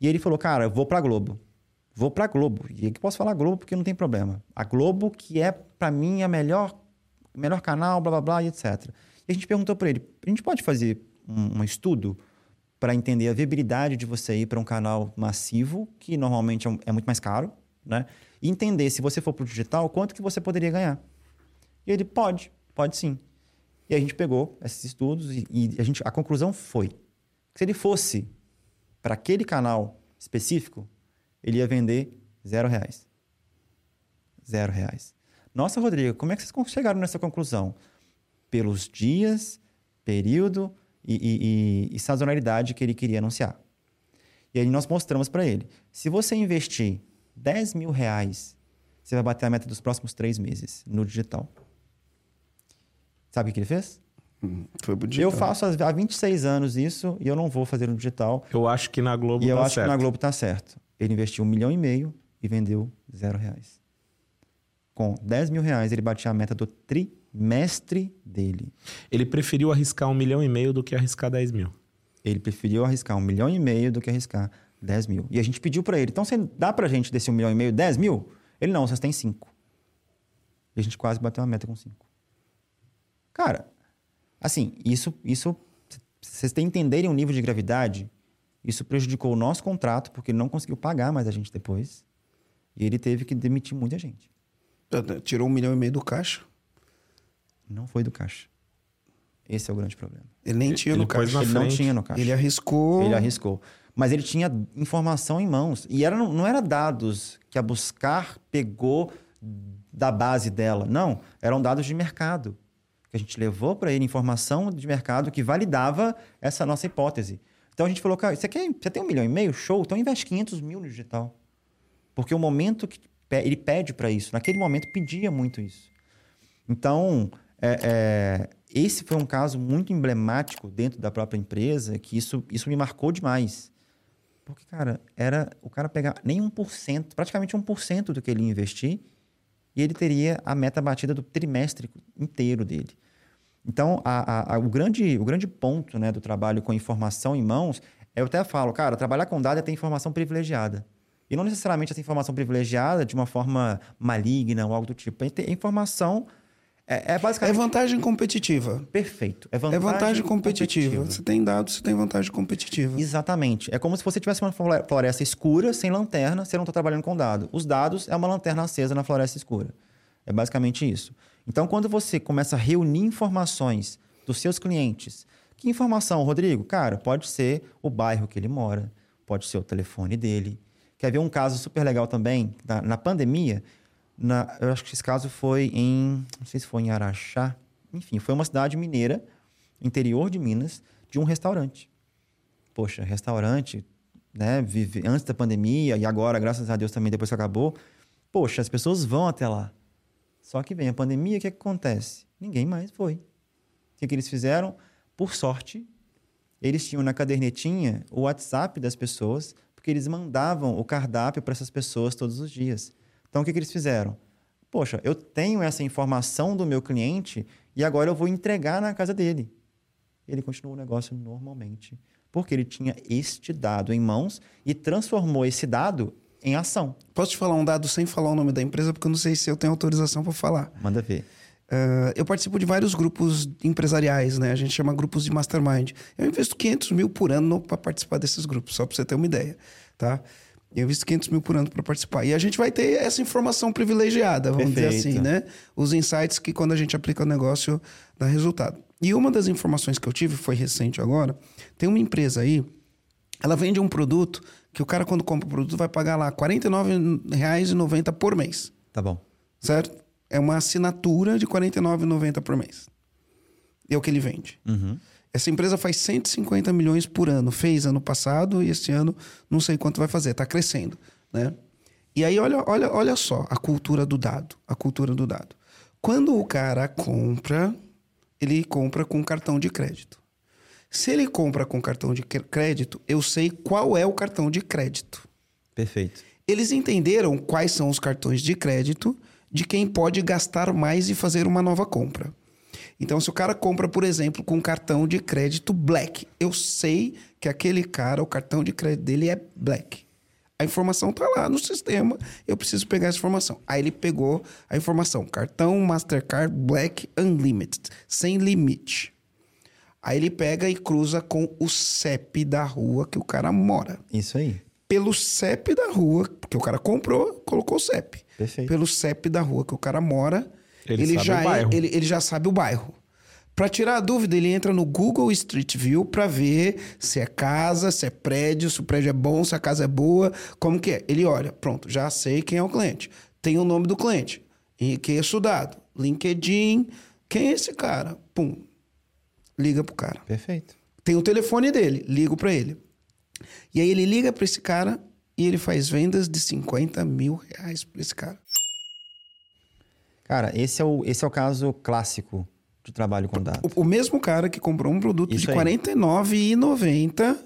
E ele falou, cara, eu vou para Globo. Vou para Globo. E aqui posso falar Globo porque não tem problema. A Globo, que é, para mim, a melhor, melhor canal, blá, blá, blá, e etc. E a gente perguntou para ele, a gente pode fazer um, um estudo para entender a viabilidade de você ir para um canal massivo, que normalmente é, é muito mais caro, né? E entender, se você for para o digital, quanto que você poderia ganhar. E ele, pode, pode sim. E a gente pegou esses estudos e, e a, gente, a conclusão foi que se ele fosse para aquele canal específico, ele ia vender zero reais. Zero reais. Nossa, Rodrigo, como é que vocês chegaram nessa conclusão? Pelos dias, período e, e- e- e sazonalidade que ele queria anunciar. E aí nós mostramos para ele. Se você investir 10 mil reais, você vai bater a meta dos próximos três meses no digital. Sabe o que ele fez? Foi pro Eu faço há 26 anos isso e eu não vou fazer no digital. Eu acho que na Globo e eu tá acho certo. que na Globo tá certo. Ele investiu um milhão e meio e vendeu zero reais. Com 10 mil reais, ele batia a meta do trimestre dele. Ele preferiu arriscar um milhão e meio do que arriscar 10 mil. Ele preferiu arriscar um milhão e meio do que arriscar 10 mil. E a gente pediu para ele, então você dá pra gente desse um milhão e meio 10 mil? Ele, não, vocês têm cinco. E a gente quase bateu uma meta com cinco. Cara, assim, isso, isso vocês têm que entenderem o nível de gravidade. Isso prejudicou o nosso contrato, porque ele não conseguiu pagar mais a gente depois. E ele teve que demitir muita gente. Tirou um milhão e meio do caixa. Não foi do caixa. Esse é o grande problema. Ele nem tinha Ele no caixa. ele não tinha no caixa. Ele arriscou. Ele arriscou. Mas ele tinha informação em mãos. E era, não era dados que a Buscar pegou da base dela. Não, eram dados de mercado. Que a gente levou para ele informação de mercado que validava essa nossa hipótese. Então a gente falou, cara, você, quer, você tem um milhão e meio? Show, então investe 500 mil no digital. Porque o momento que ele pede para isso, naquele momento pedia muito isso. Então, é, é, esse foi um caso muito emblemático dentro da própria empresa, que isso, isso me marcou demais. Porque, cara, era o cara pegar nem 1%, praticamente 1% do que ele ia investir, e ele teria a meta batida do trimestre inteiro dele. Então, a- a- a- o, grande, o grande ponto né, do trabalho com informação em mãos, eu até falo, cara, trabalhar com dado é ter informação privilegiada. E não necessariamente essa informação privilegiada de uma forma maligna ou algo do tipo. É informação, é, é É basicamente vantagem competitiva. perfeito. É É vantagem, vantagem competitiva. Você tem dados, você tem vantagem competitiva. Exatamente. É como se você tivesse uma flore- floresta escura, sem lanterna, você não está trabalhando com dado. Os dados é uma lanterna acesa na floresta escura. É basicamente isso. Então, quando você começa a reunir informações dos seus clientes, que informação, Rodrigo? Cara, pode ser o bairro que ele mora, pode ser o telefone dele. Quer ver um caso super legal também? Na, na pandemia, na- eu acho que esse caso foi em. Não sei se foi em Araxá. Enfim, foi uma cidade mineira, interior de Minas, de um restaurante poxa, restaurante, né, vive antes da pandemia e agora, graças a Deus também depois que acabou, poxa, as pessoas vão até lá. Só que vem a pandemia, o que, que acontece? Ninguém mais foi. O que, que eles fizeram? Por sorte, eles tinham na cadernetinha o WhatsApp das pessoas, porque eles mandavam o cardápio para essas pessoas todos os dias. Então, o que, que eles fizeram? Poxa, eu tenho essa informação do meu cliente e agora eu vou entregar na casa dele ele continuou o negócio normalmente. Porque ele tinha este dado em mãos e transformou esse dado em ação. Posso te falar um dado sem falar o nome da empresa, porque eu não sei se eu tenho autorização para falar. Manda ver. Ah, eu participo de vários grupos empresariais, né? A gente chama grupos de mastermind. Eu investo 500 mil por ano para participar desses grupos, só para você ter uma ideia, tá? Eu invisto 500 mil por ano para participar. E a gente vai ter essa informação privilegiada, vamos dizer Perfeito. assim, né? Os insights que quando a gente aplica o negócio dá resultado. E uma das informações que eu tive, foi recente agora, tem uma empresa aí, ela vende um produto que o cara quando compra o produto vai pagar lá R$ 49,90 por mês Tá bom. certo? É uma assinatura de R$ 49,90 por mês. É o que ele vende. Uhum. Essa empresa faz 150 milhões por ano. Fez ano passado e este ano não sei quanto vai fazer. Está crescendo, né? E aí, olha, olha, olha só a cultura do dado. A cultura do dado. Quando o cara compra, ele compra com cartão de crédito. Se ele compra com cartão de crédito, eu sei qual é o cartão de crédito. Perfeito. Eles entenderam quais são os cartões de crédito de quem pode gastar mais e fazer uma nova compra. Então, se o cara compra, por exemplo, com cartão de crédito Black, eu sei que aquele cara, o cartão de crédito dele é Black. A informação tá lá no sistema, eu preciso pegar essa informação. Aí ele pegou a informação: cartão Mastercard Black Unlimited, sem limite. Aí ele pega e cruza com o CEP da rua que o cara mora Isso aí. pelo CEP da rua, porque o cara comprou, colocou o CEP. Perfeito. Pelo CEP da rua que o cara mora, Ele ele, sabe já o é- ele, ele já sabe o bairro. Para tirar a dúvida, ele entra no Google Street View para ver se é casa, se é prédio, se o prédio é bom, se a casa é boa, como que é. Ele olha, pronto, já sei quem é o cliente. Tem o nome do cliente. Enriqueço o dado. LinkedIn. Quem é esse cara? Pum. Liga pro cara. Perfeito. Tem o telefone dele, ligo pra ele. E aí ele liga pra esse cara e ele faz vendas de 50 mil reais pra esse cara. Cara, esse é o, esse é o caso clássico de trabalho com dados. O, o mesmo cara que comprou um produto Isso de. R$ 49,90,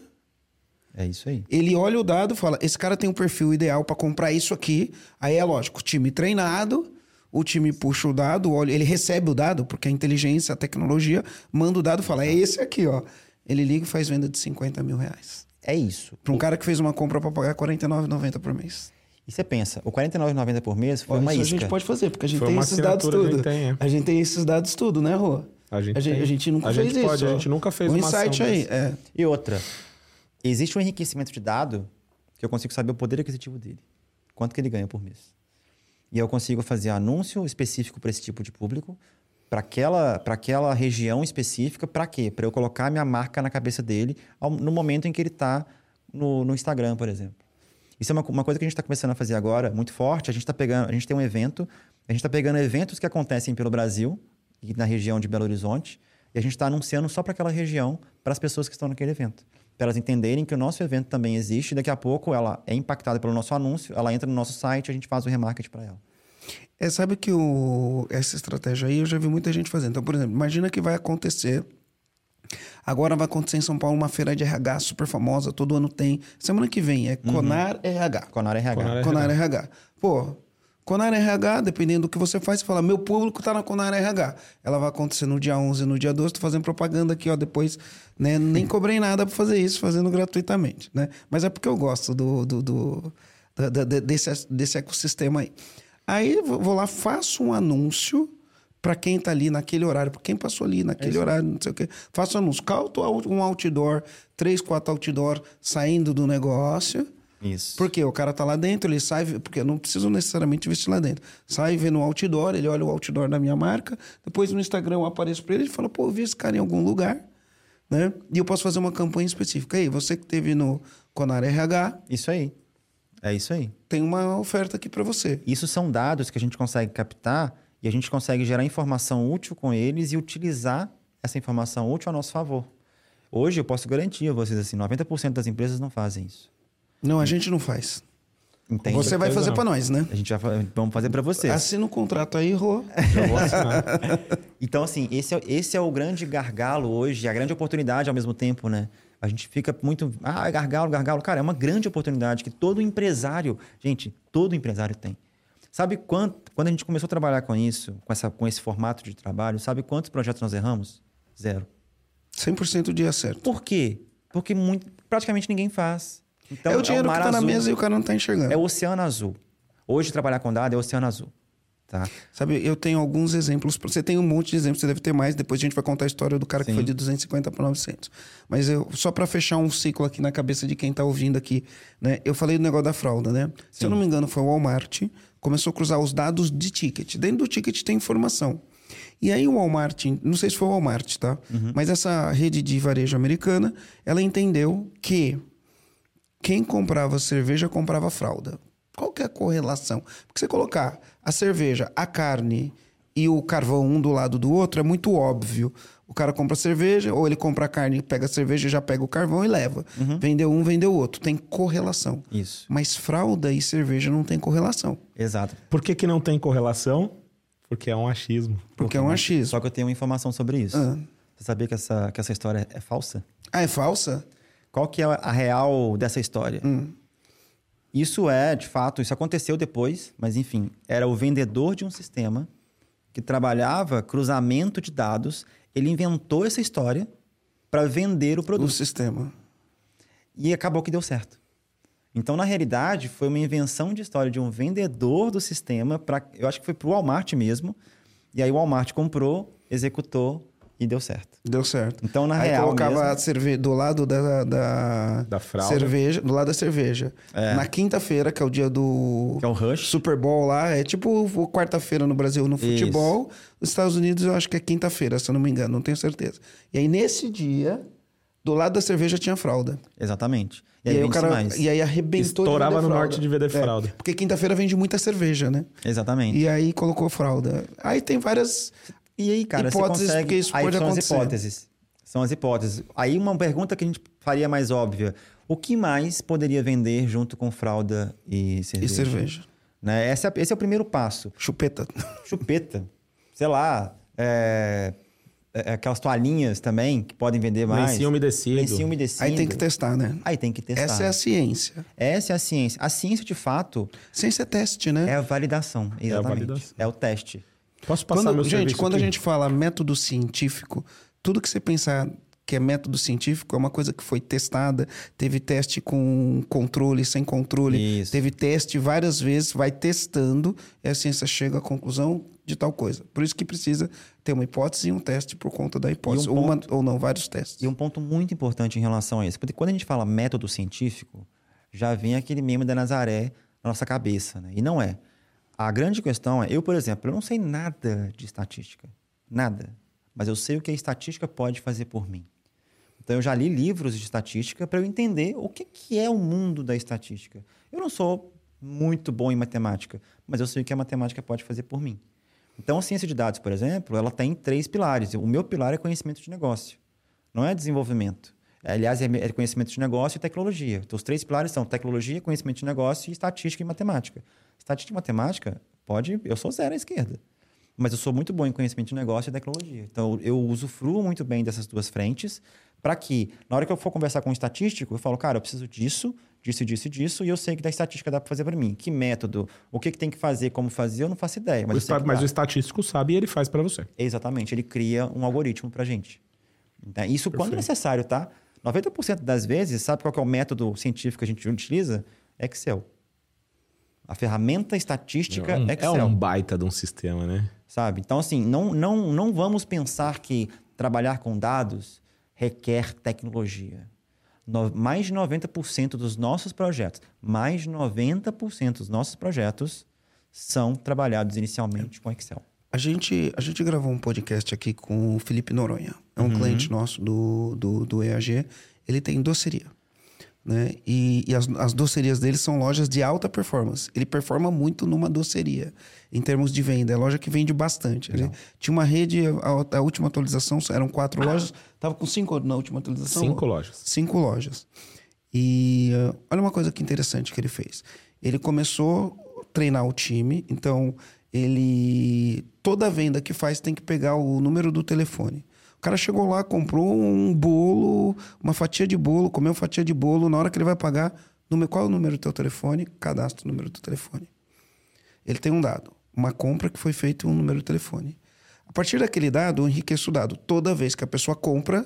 É isso aí. ele olha o dado e fala: esse cara tem um perfil ideal pra comprar isso aqui. Aí é lógico, time treinado, o time puxa o dado, olha, ele recebe o dado, porque a inteligência, a tecnologia, manda o dado e fala: é esse aqui, ó. Ele liga e faz venda de 50 mil reais. É isso. Pra um cara que fez uma compra pra pagar R$ 49,90 por mês. E você pensa, o R$ 49,90 por mês foi Ó, uma isso isca. a gente pode fazer, porque a gente Foi tem esses dados a tudo. gente tem, é. A gente tem esses dados tudo, né, Rô? A gente a gente, a gente nunca A fez gente isso. pode, a gente nunca fez um uma ação insight aí, é. E outra, existe um enriquecimento de dado que eu consigo saber o poder aquisitivo dele. quanto que ele ganha por mês. E eu consigo fazer anúncio específico para esse tipo de público, para aquela, aquela região específica, para quê? Para eu colocar minha marca na cabeça dele ao, no momento em que ele está no, no Instagram, por exemplo. Isso é uma, uma coisa que a gente está começando a fazer agora, muito forte. A gente está pegando, a gente tem um evento, a gente está pegando eventos que acontecem pelo Brasil e na região de Belo Horizonte, e a gente está anunciando só para aquela região, para as pessoas que estão naquele evento. Para elas entenderem que o nosso evento também existe, daqui a pouco ela é impactada pelo nosso anúncio, ela entra no nosso site, a gente faz o remarketing para ela. É, sabe que o, essa estratégia aí eu já vi muita gente fazendo. Então, por exemplo, imagina que vai acontecer. Agora vai acontecer em São Paulo uma feira de RH super famosa, todo ano tem. Semana que vem é Conar uhum. RH. Conar RH. Conar, Conar RH. RH. Pô, Conar RH, dependendo do que você faz, você fala, meu público está na Conar RH. Ela vai acontecer no dia 11 no dia 12, tô fazendo propaganda aqui, ó, depois, né? Nem cobrei nada para fazer isso, fazendo gratuitamente, né? Mas é porque eu gosto do, do, do, do desse, desse ecossistema aí. Aí vou lá, faço um anúncio para quem está ali naquele horário, para quem passou ali naquele é horário, não sei o quê. Faço um anúncio, calto um outdoor, três, quatro outdoor saindo do negócio. Isso. Porque o cara tá lá dentro, ele sai, porque eu não preciso necessariamente vestir lá dentro. Sai vendo o outdoor, ele olha o outdoor da minha marca, depois no Instagram eu apareço para ele e fala, pô, eu vi esse cara em algum lugar, né? E eu posso fazer uma campanha específica. Aí, você que teve no Conar RH. Isso aí. É isso aí. Tem uma oferta aqui para você. Isso são dados que a gente consegue captar e a gente consegue gerar informação útil com eles e utilizar essa informação útil a nosso favor. Hoje eu posso garantir a vocês assim, 90% das empresas não fazem isso. Não, a gente não faz. Entende? Você vai fazer para nós, né? A gente vai vamos fazer para você. Assina o um contrato aí, Rô. [LAUGHS] então, assim, esse é, esse é o grande gargalo hoje, a grande oportunidade ao mesmo tempo, né? A gente fica muito. Ah, gargalo, gargalo. Cara, é uma grande oportunidade que todo empresário. Gente, todo empresário tem. Sabe quanto. Quando a gente começou a trabalhar com isso, com, essa, com esse formato de trabalho, sabe quantos projetos nós erramos? Zero. 100% de acerto. Por quê? Porque muito, praticamente ninguém faz. Então, é o dinheiro é o que está na mesa e o cara não está enxergando. É o oceano azul. Hoje, trabalhar com dado é o oceano azul. Tá. Sabe, eu tenho alguns exemplos. Você tem um monte de exemplos, você deve ter mais. Depois a gente vai contar a história do cara Sim. que foi de 250 para 900. Mas eu, só para fechar um ciclo aqui na cabeça de quem está ouvindo aqui, né? Eu falei do negócio da fralda, né? Sim. Se eu não me engano, foi o Walmart. Começou a cruzar os dados de ticket. Dentro do ticket tem informação. E aí o Walmart, não sei se foi o Walmart, tá? Uhum. Mas essa rede de varejo americana, ela entendeu que quem comprava cerveja comprava fralda. Qual que é a correlação? Porque você colocar a cerveja, a carne e o carvão um do lado do outro é muito óbvio. O cara compra cerveja, ou ele compra a carne, pega a cerveja, já pega o carvão e leva. Uhum. Vendeu um, vendeu o outro. Tem correlação. Isso. Mas fralda e cerveja não tem correlação. Exato. Por que, que não tem correlação? Porque é um achismo. Porque, Porque é um achismo. Só que eu tenho uma informação sobre isso. Ah. Você sabia que essa, que essa história é falsa? Ah, é falsa? Qual que é a real dessa história? Hum. Isso é, de fato, isso aconteceu depois, mas enfim, era o vendedor de um sistema que trabalhava cruzamento de dados. Ele inventou essa história para vender o produto. O sistema. E acabou que deu certo. Então, na realidade, foi uma invenção de história de um vendedor do sistema para, eu acho que foi para o Walmart mesmo. E aí o Walmart comprou, executou e deu certo. Deu certo. Então, na Aí real. colocava mesmo... a cerveja do lado da, da, da cerveja, do lado da cerveja. É. Na quinta-feira, que é o dia do. Que é o Rush. Super Bowl lá. É tipo quarta-feira no Brasil no futebol. Isso. Nos Estados Unidos eu acho que é quinta-feira, se eu não me engano, não tenho certeza. E aí, nesse dia, do lado da cerveja tinha fralda. Exatamente. E, e aí, o cara, mais. e aí arrebentou Estourava no norte de vender é, fralda. Porque quinta-feira vende muita cerveja, né? Exatamente. E aí colocou fralda. Aí tem várias e aí, cara, hipóteses, você consegue... isso aí pode são acontecer. as hipóteses. São as hipóteses. Aí uma pergunta que a gente faria mais óbvia. O que mais poderia vender junto com fralda e cerveja? E cerveja. Né? Esse, é, esse é o primeiro passo. Chupeta. [LAUGHS] Chupeta. Sei lá, é, é, aquelas toalhinhas também que podem vender mais. Lencinho umedecido. Lencinho umedecido. Aí tem que testar, né? Aí tem que testar. Essa é a ciência. Essa é a ciência. A ciência, de fato... Ciência é teste, né? É a validação, exatamente. É, a validação. é o teste. Posso passar quando, meu Gente, quando aqui? a gente fala método científico, tudo que você pensar que é método científico é uma coisa que foi testada, teve teste com controle, sem controle, Isso. teve teste várias vezes, vai testando e a ciência chega à conclusão de tal coisa. Por isso que precisa ter uma hipótese e um teste por conta da hipótese, um ou, ponto, uma, ou não, vários testes. E um ponto muito importante em relação a isso, porque quando a gente fala método científico, já vem aquele meme da Nazaré na nossa cabeça, né? E não é. A grande questão é, eu, por exemplo, eu não sei nada de estatística. Nada. Mas eu sei o que a estatística pode fazer por mim. Então, eu já li livros de estatística para eu entender o que, que é o mundo da estatística. Eu não sou muito bom em matemática, mas eu sei o que a matemática pode fazer por mim. Então, a ciência de dados, por exemplo, ela tem três pilares. O meu pilar é conhecimento de negócio, não é desenvolvimento. Aliás, é, é conhecimento de negócio e tecnologia. Então, os três pilares são tecnologia, conhecimento de negócio e estatística e matemática. Estatística e matemática, pode... Eu sou zero à esquerda. Mas eu sou muito bom em conhecimento de negócio e tecnologia. Então, eu usufruo muito bem dessas duas frentes para que, na hora que eu for conversar com um estatístico, eu falo, cara, eu preciso disso, disso, disso e disso, e eu sei que da estatística dá para fazer para mim. Que método, o que, que tem que fazer, como fazer, eu não faço ideia. Mas, o, mas o estatístico sabe e ele faz para você. Exatamente, ele cria um algoritmo para gente. Então, isso Perfeito. quando necessário, tá? 90% das vezes, sabe qual é o método científico que a gente utiliza? Excel. A ferramenta estatística é um, Excel. É um baita de um sistema, né? Sabe? Então, assim, não, não, não vamos pensar que trabalhar com dados requer tecnologia. No, mais de 90% dos nossos projetos, mais de 90% dos nossos projetos são trabalhados inicialmente com Excel. A gente, a gente gravou um podcast aqui com o Felipe Noronha. É um uhum. cliente nosso do, do, do EAG. Ele tem doceria. Né? E, e as, as docerias dele são lojas de alta performance. Ele performa muito numa doceria, em termos de venda. É loja que vende bastante. Ele tinha uma rede, a, a, última atualização eram quatro ah. lojas, estava com cinco na última atualização. Cinco lojas. Cinco lojas. E uh, olha uma coisa que interessante que ele fez. Ele começou a treinar o time, então ele. Toda venda que faz tem que pegar o número do telefone. O cara chegou lá, comprou um bolo, uma fatia de bolo, comeu uma fatia de bolo. Na hora que ele vai pagar, qual é o número do teu telefone? Cadastra o número do telefone. Ele tem um dado. Uma compra que foi feita um número de telefone. A partir daquele dado, eu enriqueço o dado. Toda vez que a pessoa compra,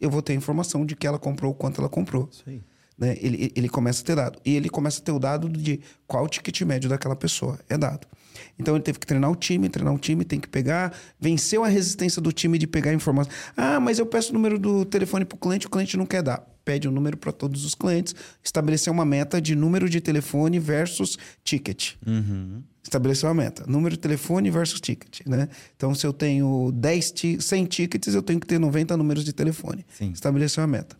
eu vou ter a informação de que ela comprou, quanto ela comprou. Né? Ele, ele começa a ter dado. E ele começa a ter o dado de qual o ticket médio daquela pessoa. É dado. Então ele teve que treinar o time, treinar o time, tem que pegar, venceu a resistência do time de pegar informação. Ah, mas eu peço o número do telefone para o cliente, o cliente não quer dar. Pede o um número para todos os clientes, estabelecer uma meta de número de telefone versus ticket. Uhum. Estabeleceu a meta. Número de telefone versus ticket, né? Então, se eu tenho 10 100 tickets, eu tenho que ter 90 números de telefone. Sim. Estabeleceu a meta.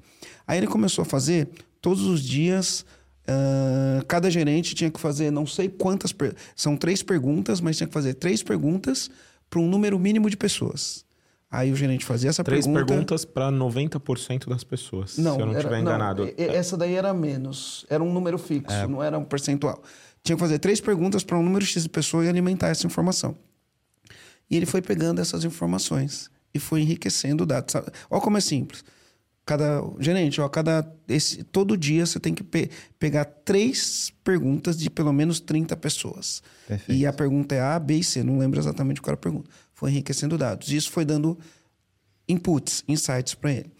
Aí ele começou a fazer todos os dias Uh, cada gerente tinha que fazer não sei quantas. Per... São três perguntas, mas tinha que fazer três perguntas para um número mínimo de pessoas. Aí o gerente fazia essa três pergunta. Três perguntas para 90% das pessoas. Não, se eu não estiver enganado. Não, essa daí era menos. Era um número fixo, é. não era um percentual. Tinha que fazer três perguntas para um número X de pessoas e alimentar essa informação. E ele foi pegando essas informações e foi enriquecendo o dado. Olha como é simples. Cada gerente, ó, cada esse, todo dia você tem que pe pegar três perguntas de pelo menos 30 pessoas. Perfeito. E a pergunta é A, B e C, não lembro exatamente qual era a pergunta. Foi enriquecendo dados. E isso foi dando inputs, insights para ele.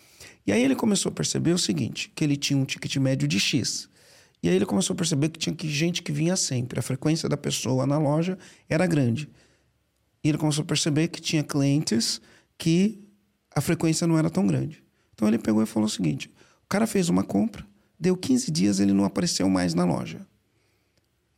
E aí ele começou a perceber o seguinte, que ele tinha um ticket médio de X. E aí ele começou a perceber que tinha que gente que vinha sempre, a frequência da pessoa na loja era grande. E ele começou a perceber que tinha clientes que a frequência não era tão grande. Então ele pegou e falou o seguinte: o cara fez uma compra, deu 15 dias, ele não apareceu mais na loja.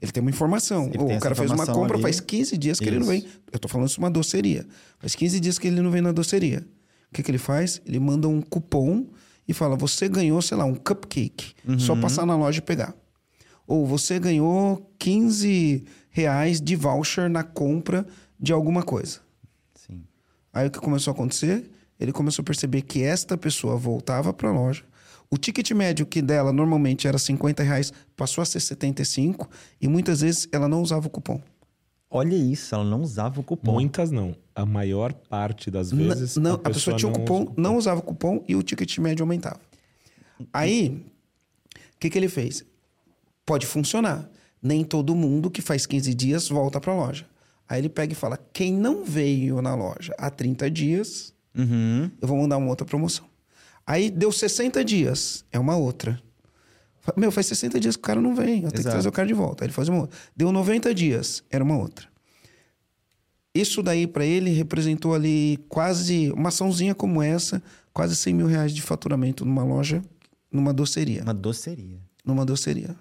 Ele tem uma informação. Ele o cara fez uma compra, ali. faz 15 dias que isso. ele não vem. Eu estou falando isso de uma doceria. Faz 15 dias que ele não vem na doceria. O que, que ele faz? Ele manda um cupom e fala: você ganhou, sei lá, um cupcake. Uhum. Só passar na loja e pegar. Ou você ganhou 15 reais de voucher na compra de alguma coisa. Sim. Aí o que começou a acontecer? Ele começou a perceber que esta pessoa voltava para a loja. O ticket médio que dela normalmente era 50 reais passou a ser 75 e muitas vezes ela não usava o cupom. Olha isso, ela não usava o cupom. Muitas não. A maior parte das vezes. N não, a, pessoa, a pessoa tinha o cupom, cupom, não usava o cupom e o ticket médio aumentava. Aí, o que, que ele fez? Pode funcionar. Nem todo mundo que faz 15 dias volta para a loja. Aí ele pega e fala: quem não veio na loja há 30 dias, Uhum. Eu vou mandar uma outra promoção. Aí deu 60 dias, é uma outra. Meu, faz 60 dias que o cara não vem, eu Exato. tenho que trazer o cara de volta. Aí ele faz uma outra. Deu 90 dias, era uma outra. Isso daí para ele representou ali quase uma açãozinha como essa, quase 100 mil reais de faturamento numa loja, numa doceria. Uma doceria. Numa doceria.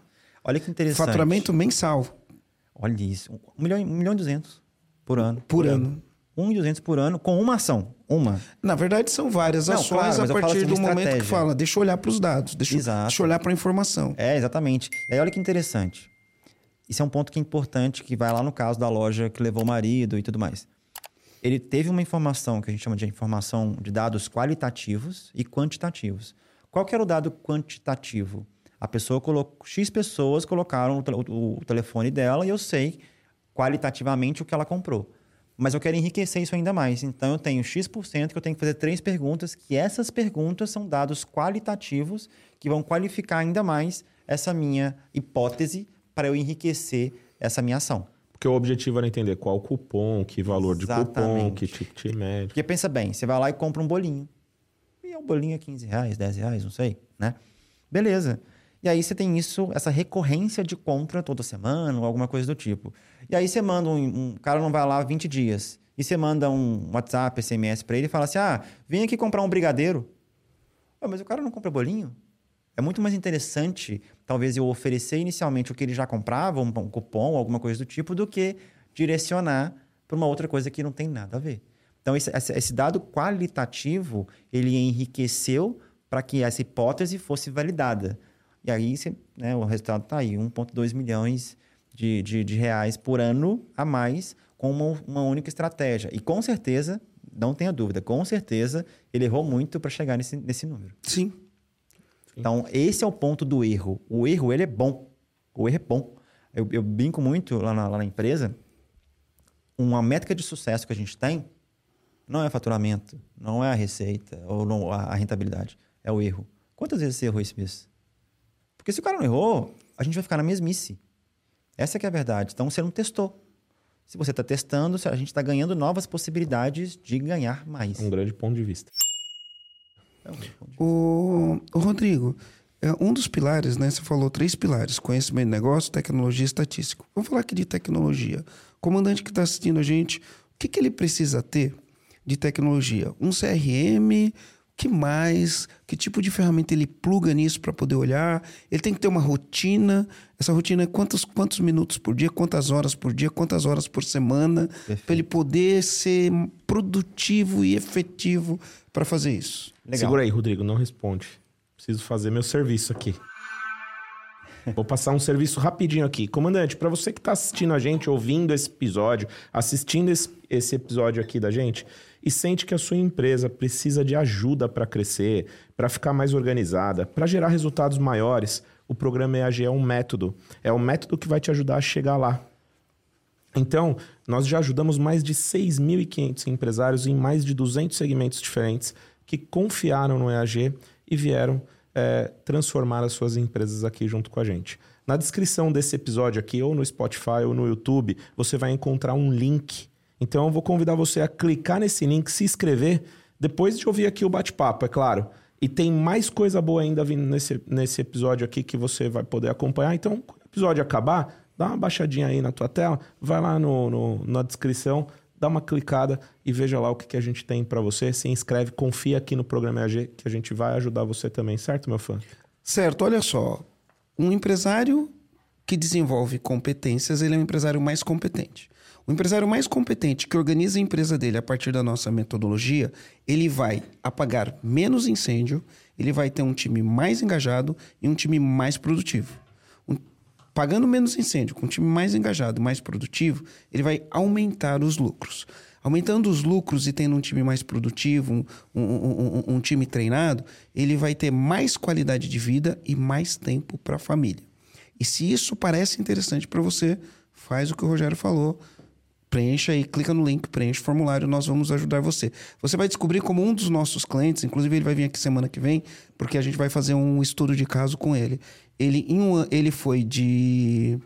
Olha que interessante. Faturamento mensal. Olha isso. 1 milhão, 1 milhão e 200 por ano. Por, por ano. ano. 1 e 200 por ano com uma ação. Uma. Na verdade, são várias Não, ações claro, a partir assim do momento que fala, deixa eu olhar para os dados, deixa, deixa eu olhar para a informação. É, exatamente. E aí, olha que interessante. Isso é um ponto que é importante, que vai lá no caso da loja que levou o marido e tudo mais. Ele teve uma informação que a gente chama de informação de dados qualitativos e quantitativos. Qual que era o dado quantitativo? A pessoa colocou, X pessoas colocaram o, o, o telefone dela e eu sei qualitativamente o que ela comprou. Mas eu quero enriquecer isso ainda mais. Então eu tenho X% que eu tenho que fazer três perguntas, que essas perguntas são dados qualitativos que vão qualificar ainda mais essa minha hipótese para eu enriquecer essa minha ação. Porque o objetivo era entender qual cupom, que valor Exatamente. de cupom, que ticket médio. Porque pensa bem, você vai lá e compra um bolinho. E é um bolinho a 15 reais, 10 reais, não sei, né? Beleza. E aí você tem isso, essa recorrência de compra toda semana ou alguma coisa do tipo. E aí você manda um, um cara não vai lá 20 dias. E você manda um WhatsApp, SMS para ele e fala assim: "Ah, vem aqui comprar um brigadeiro". Mas o cara não compra bolinho? É muito mais interessante, talvez, eu oferecer inicialmente o que ele já comprava, um, um cupom, alguma coisa do tipo, do que direcionar para uma outra coisa que não tem nada a ver. Então, esse, esse dado qualitativo, ele enriqueceu para que essa hipótese fosse validada. E aí, né, o resultado está aí, 1,2 milhões de, de, de, reais por ano a mais com uma, uma única estratégia. E com certeza, não tenha dúvida, com certeza, ele errou muito para chegar nesse, nesse número. Sim. Então, esse é o ponto do erro. O erro, ele é bom. O erro é bom. Eu, eu brinco muito lá na, lá na empresa. Uma métrica de sucesso que a gente tem não é faturamento, não é a receita ou não, a, a rentabilidade. É o erro. Quantas vezes você errou esse mês? Porque se o cara não errou, a gente vai ficar na mesmice. Essa é, é a verdade. Então, você não testou. Se você está testando, a gente está ganhando novas possibilidades de ganhar mais. Um grande ponto de vista. O, o Rodrigo, é um dos pilares, né? Você falou três pilares: conhecimento de negócio, tecnologia e estatística. Vamos falar aqui de tecnologia. O comandante que está assistindo a gente, o que, que ele precisa ter de tecnologia? Um CRM? Que mais? Que tipo de ferramenta ele pluga nisso para poder olhar? Ele tem que ter uma rotina. Essa rotina é quantos, quantos minutos por dia, quantas horas por dia, quantas horas por semana, para ele poder ser produtivo e efetivo para fazer isso. Legal. Segura aí, Rodrigo, não responde. Preciso fazer meu serviço aqui. Vou passar um serviço rapidinho aqui. Comandante, para você que está assistindo a gente, ouvindo esse episódio, assistindo esse, esse episódio aqui da gente, e sente que a sua empresa precisa de ajuda para crescer, para ficar mais organizada, para gerar resultados maiores, o programa EAG é um método. É o método que vai te ajudar a chegar lá. Então, nós já ajudamos mais de 6.500 empresários em mais de 200 segmentos diferentes que confiaram no EAG e vieram é, transformar as suas empresas aqui junto com a gente. Na descrição desse episódio aqui, ou no Spotify ou no YouTube, você vai encontrar um link. Então eu vou convidar você a clicar nesse link, se inscrever, depois de ouvir aqui o bate-papo, é claro. E tem mais coisa boa ainda vindo nesse, nesse episódio aqui que você vai poder acompanhar. Então, quando o episódio acabar, dá uma baixadinha aí na tua tela, vai lá no, no na descrição, dá uma clicada e veja lá o que, que a gente tem para você. Se inscreve, confia aqui no programa EAG que a gente vai ajudar você também, certo, meu fã? Certo, olha só. Um empresário que desenvolve competências, ele é um empresário mais competente. O empresário mais competente que organiza a empresa dele a partir da nossa metodologia, ele vai apagar menos incêndio, ele vai ter um time mais engajado e um time mais produtivo pagando menos incêndio, com um time mais engajado, mais produtivo, ele vai aumentar os lucros. Aumentando os lucros e tendo um time mais produtivo, um, um, um, um time treinado, ele vai ter mais qualidade de vida e mais tempo para a família. E se isso parece interessante para você, faz o que o Rogério falou. Preencha aí, clica no link, preenche o formulário, nós vamos ajudar você. Você vai descobrir como um dos nossos clientes, inclusive ele vai vir aqui semana que vem, porque a gente vai fazer um estudo de caso com ele ele, em um, ele foi de,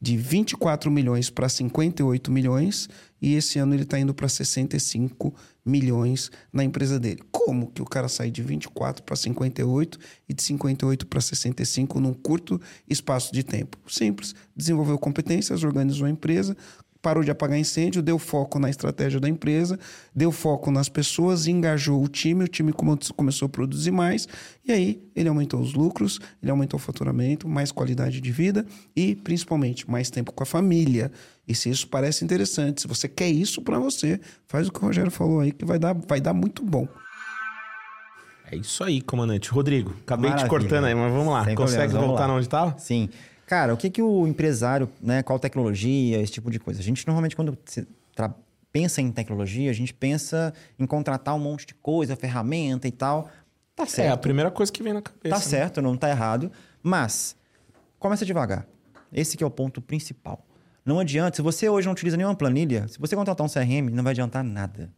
de 24 milhões para 58 milhões e esse ano ele está indo para 65 milhões na empresa dele. Como que o cara sai de 24 para 58 e de 58 para 65 num curto espaço de tempo? Simples. Desenvolveu competências, organizou a empresa, parou de apagar incêndio, deu foco na estratégia da empresa, deu foco nas pessoas, engajou o time, o time começou a produzir mais, e aí ele aumentou os lucros, ele aumentou o faturamento, mais qualidade de vida e, principalmente, mais tempo com a família. E se isso parece interessante, se você quer isso para você, faz o que o Rogério falou aí, que vai dar, vai dar muito bom. É isso aí, comandante. Rodrigo, acabei Maravilha. te cortando aí, mas vamos lá. Sem Consegue voltar lá. onde estava? Sim. Cara, o que, que o empresário, né? Qual tecnologia, esse tipo de coisa? A gente normalmente, quando pensa em tecnologia, a gente pensa em contratar um monte de coisa, ferramenta e tal. Tá certo. É a primeira coisa que vem na cabeça. Tá né? certo, não tá errado. Mas começa devagar. Esse que é o ponto principal. Não adianta, se você hoje não utiliza nenhuma planilha, se você contratar um CRM, não vai adiantar nada.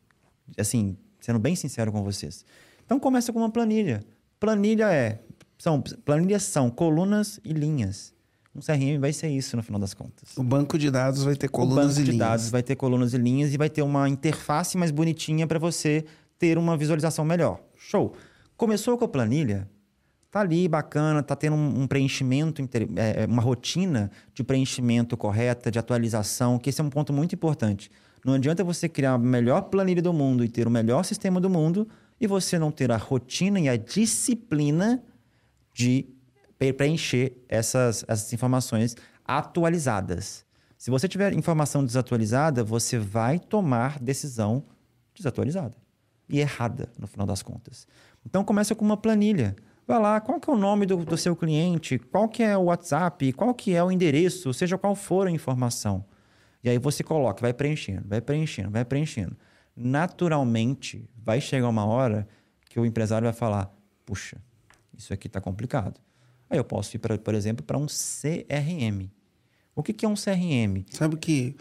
Assim, sendo bem sincero com vocês. Então começa com uma planilha. Planilha é são planilhas são colunas e linhas. Um CRM vai ser isso no final das contas. O banco de dados vai ter colunas e linhas. O banco de dados vai ter colunas e linhas e vai ter uma interface mais bonitinha para você ter uma visualização melhor. Show. Começou com a planilha, tá ali bacana, tá tendo um, preenchimento, é, é, uma rotina de preenchimento correta, de atualização, que esse é um ponto muito importante. Não adianta você criar a melhor planilha do mundo e ter o melhor sistema do mundo e você não ter a rotina e a disciplina de preencher essas, essas informações atualizadas. Se você tiver informação desatualizada, você vai tomar decisão desatualizada e errada no final das contas. Então começa com uma planilha. Vai lá, qual que é o nome do, do seu cliente, qual que é o WhatsApp, qual que é o endereço, seja qual for a informação. E aí você coloca, vai preenchendo, vai preenchendo, vai preenchendo. Naturalmente, vai chegar uma hora que o empresário vai falar: puxa, isso aqui está complicado. Aí eu posso ir, pra, por exemplo, para um CRM. O que, que é um CRM? Sabe que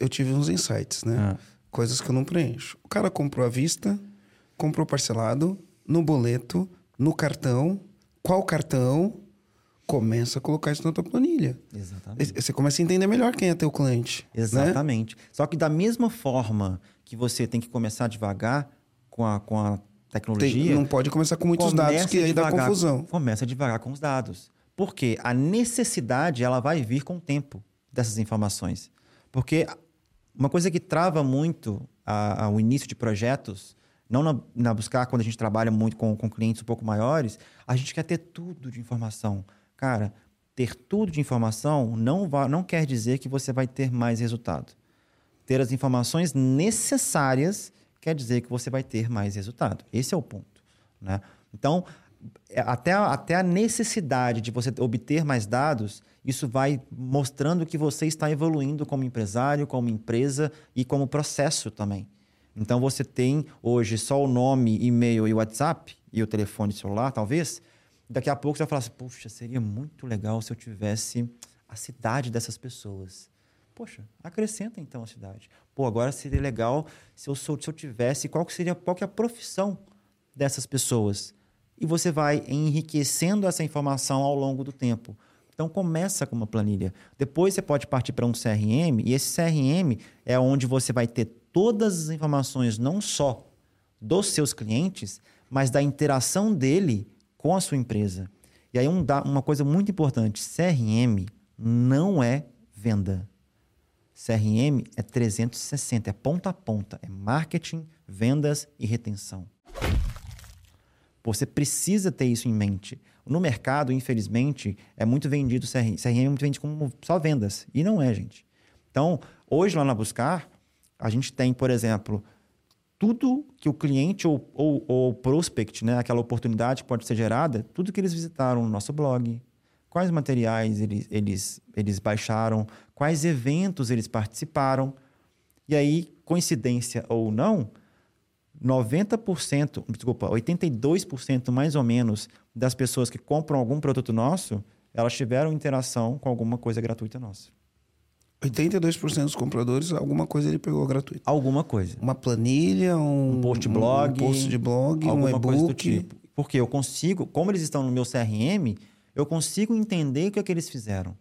eu tive uns insights, né? Ah. Coisas que eu não preencho. O cara comprou à vista, comprou parcelado, no boleto, no cartão. Qual cartão? Começa a colocar isso na tua planilha. Exatamente. Você começa a entender melhor quem é teu cliente. Né? Exatamente. Né? Só que da mesma forma que você tem que começar devagar com a, com a tecnologia. Tem, não pode começar com muitos dados que aí dá confusão. Começa devagar com os dados. Porque a necessidade ela vai vir com o tempo dessas informações. Porque uma coisa que trava muito a, a, o início de projetos, não na, na, buscar quando a gente trabalha muito com, com clientes um pouco maiores, a gente quer ter tudo de informação. Cara, ter tudo de informação não, vai, não quer dizer que você vai ter mais resultado. Ter as informações necessárias quer dizer que você vai ter mais resultado. Esse é o ponto. Né? Então, é, até a, até a necessidade de você obter mais dados, isso vai mostrando que você está evoluindo como empresário, como empresa e como processo também. Então, você tem hoje só o nome, e-mail e WhatsApp e o telefone celular, talvez. Daqui a pouco você vai falar assim: puxa, seria muito legal se eu tivesse a cidade dessas pessoas. Poxa, acrescenta então a cidade. Pô, agora seria legal se eu, se eu tivesse, qual que seria qual que é a profissão dessas pessoas? E você vai enriquecendo essa informação ao longo do tempo. Então começa com uma planilha. Depois você pode partir para um CRM, e esse CRM é onde você vai ter todas as informações, não só dos seus clientes, mas da interação dele com a sua empresa. E aí um, uma coisa muito importante: CRM não é venda. CRM é 360, é ponta a ponta, é marketing, vendas e retenção. Você precisa ter isso em mente. No mercado, infelizmente, é muito vendido CRM. CRM é muito vendido como só vendas. E não é, gente. Então, hoje lá na Buscar, a gente tem, por exemplo, tudo que o cliente ou, ou prospect, né, aquela oportunidade que pode ser gerada, tudo que eles visitaram no nosso blog, quais materiais eles, eles, eles baixaram, quais eventos eles participaram. E aí, coincidência ou não, 90%, desculpa, 82% mais ou menos das pessoas que compram algum produto nosso, elas tiveram interação com alguma coisa gratuita nossa. 82% dos compradores, alguma coisa ele pegou gratuito. Alguma coisa. Uma planilha, um, um post blog, um, post de blog, um e-book. Tipo. Porque eu consigo, como eles estão no meu CRM, eu consigo entender o que é que eles fizeram.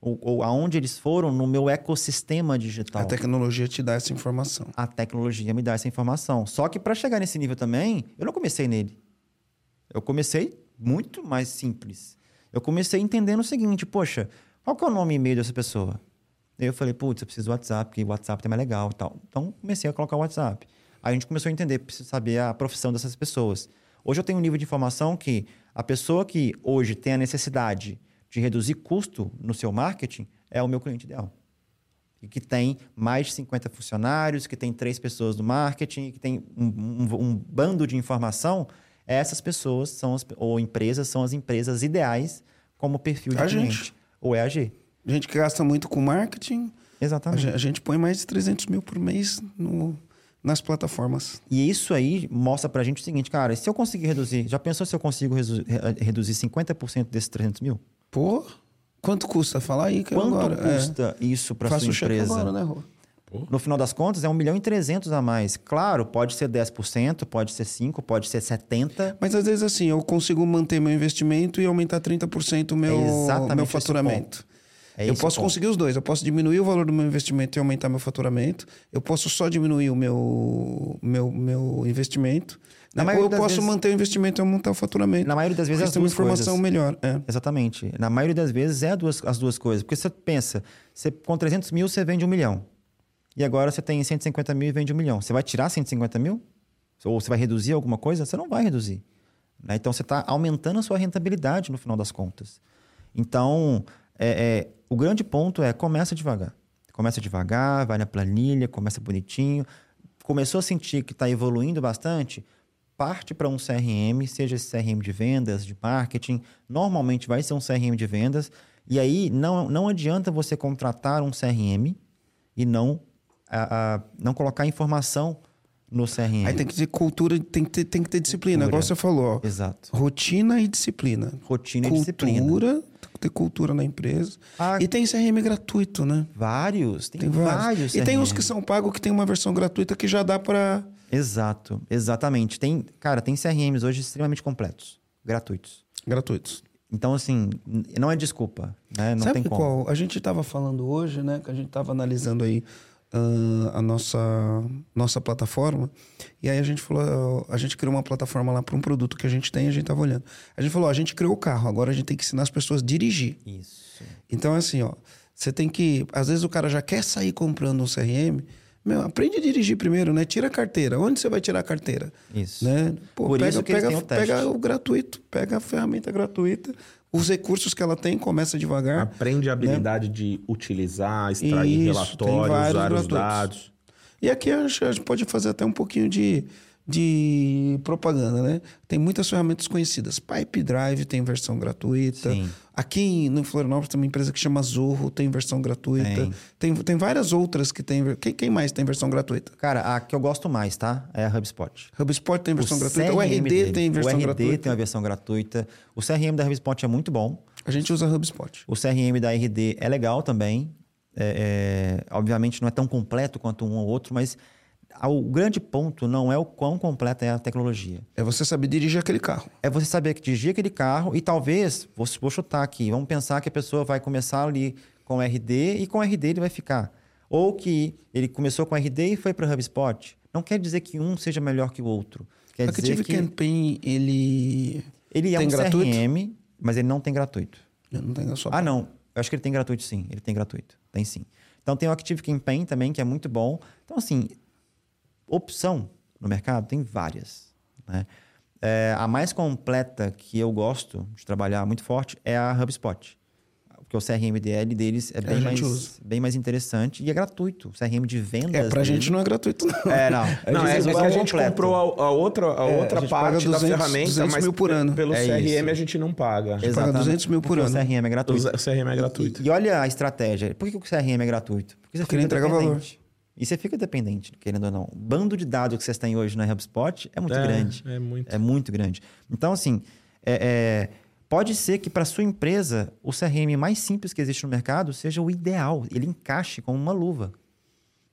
Ou, ou aonde eles foram no meu ecossistema digital. A tecnologia te dá essa informação. A tecnologia me dá essa informação. Só que para chegar nesse nível também, eu não comecei nele. Eu comecei muito mais simples. Eu comecei entendendo o seguinte: poxa, qual que é o nome e e-mail dessa pessoa? Aí eu falei, putz, eu preciso do WhatsApp, porque o WhatsApp também é legal e tal. Então, comecei a colocar o WhatsApp. Aí a gente começou a entender, preciso saber a profissão dessas pessoas. Hoje eu tenho um nível de informação que a pessoa que hoje tem a necessidade de reduzir custo no seu marketing é o meu cliente ideal. E que tem mais de 50 funcionários, que tem três pessoas no marketing, que tem um, um, um bando de informação, essas pessoas são as, ou empresas são as empresas ideais como perfil de A cliente. gente. Ou é a G. Gente que gasta muito com marketing, a Exatamente. gente, a gente põe mais de 300 mil por mês no, nas plataformas. E isso aí mostra pra gente o seguinte, cara, se eu conseguir reduzir, já pensou se eu consigo reduzir 50% desses 300 mil? Pô, quanto custa? Fala aí que Quanto agora. é. custa isso para Faça sua empresa? agora, né, Rô? No final das contas, é 1 milhão e 300 a mais. Claro, pode ser 10%, pode ser 5%, pode ser 70%. Mas às vezes assim, eu consigo manter meu investimento e aumentar 30% o meu, É exatamente meu faturamento. É eu posso ponto. conseguir os dois. Eu posso diminuir o valor do meu investimento e aumentar meu faturamento. Eu posso só diminuir o meu, meu, meu investimento. Na né? Ou eu posso vezes- manter o investimento e aumentar o faturamento. Na maioria das vezes, Porque as tem uma duas informação coisas. melhor. É. Exatamente. Na maioria das vezes, é duas, as duas coisas. Porque você pensa, você, com 300 mil, você vende um milhão. E agora você tem 150 mil e vende um milhão. Você vai tirar 150 mil? Ou você vai reduzir alguma coisa? Você não vai reduzir. né? Então, você está aumentando a sua rentabilidade no final das contas. Então, é, é, o grande ponto é começa devagar. Começa devagar, vai na planilha, começa bonitinho. Começou a sentir que está evoluindo bastante, parte para um CRM, seja esse CRM de vendas, de marketing. Normalmente vai ser um CRM de vendas. E aí não, não adianta você contratar um CRM e não, a- a- não colocar informação no CRM. Aí tem que ter cultura, tem que ter, tem que ter disciplina. Cultura. Agora você falou, ó, Exato. rotina e disciplina. Rotina e disciplina. Cultura, tem que ter cultura na empresa. Ah, E tem CRM gratuito, né? Vários, tem, Tem vários. vários. E tem uns que são pagos que tem uma versão gratuita que já dá pra. Exato, exatamente. Tem, cara, tem CRMs hoje extremamente completos, gratuitos. gratuitos. Então, assim, não é desculpa, né? Não Sabe tem como. qual? A gente estava falando hoje, né? Que a gente estava analisando aí ah, a nossa, nossa plataforma. E aí a gente falou, a gente criou uma plataforma lá para um produto que a gente tem, a gente estava olhando. A gente falou, ó, a gente criou o carro, agora a gente tem que ensinar as pessoas a dirigir. Isso. Então, assim, ó, você tem que. Às vezes o cara já quer sair comprando um CRM. Meu, aprende a dirigir primeiro, né? Tira a carteira. Onde você vai tirar a carteira? Isso. Né? Pô, Por pega, isso que pega, o pega o gratuito, pega a ferramenta gratuita, os recursos que ela tem, começa devagar. Aprende a habilidade de utilizar, extrair Né? Isso, relatórios, usar os dados. E aqui a gente pode fazer até um pouquinho de, de propaganda, né? Tem muitas ferramentas conhecidas. Pipe Drive tem versão gratuita. Sim. Aqui no Florianópolis tem uma empresa que chama Zorro, tem versão gratuita. Tem. Tem, tem, várias outras que tem. Quem, quem mais tem versão gratuita? Cara, a que eu gosto mais, tá? É a HubSpot. HubSpot tem versão O gratuita. O RD deles. tem versão O RD gratuita. tem uma versão gratuita. O CRM da HubSpot é muito bom. A gente usa HubSpot. O CRM da RD é legal também. É, é, obviamente não é tão completo quanto um ou outro, mas a- o grande ponto não é o quão completa é a tecnologia. É você saber dirigir aquele carro. É você saber que dirigir aquele carro e talvez, vou, vou chutar aqui, vamos pensar que a pessoa vai começar ali com RD e com RD ele vai ficar. Ou que ele começou com RD e foi para HubSpot. Não quer dizer que um seja melhor que o outro. Quer dizer Active que Campaign, ele. ele é tem um gratuito? CRM, mas ele não tem gratuito. Não tem sua. Ah, não. Eu acho que ele tem gratuito, sim. Ele tem gratuito. Tem sim. Então tem o Active Campaign também, que é muito bom. Então, assim, opção no mercado tem várias. Né? É, a mais completa que eu gosto de trabalhar muito forte é a HubSpot. Porque o CRM DL deles é a bem, gente mais, usa. bem mais interessante e é gratuito. O CRM de vendas. É, pra dele- gente não é gratuito, não. É, não. [LAUGHS] Não, é, é que a gente completo. comprou a, a outra, a É, outra a gente paga parte 200 da ferramenta, 200 mas mil por ano. pelo É CRM isso. a gente não paga. paga Exatamente, 200 mil por ano. O CRM é gratuito. O CRM é gratuito. E, e olha a estratégia. Por que o CRM é gratuito? Porque você Porque ele fica entrega valor. E você fica dependente, querendo ou não. O bando de dados que vocês têm hoje na HubSpot é muito É, grande. é muito. É muito grande. Então, assim, é- é, pode ser que para sua empresa o CRM mais simples que existe no mercado seja o ideal. Ele encaixe como uma luva.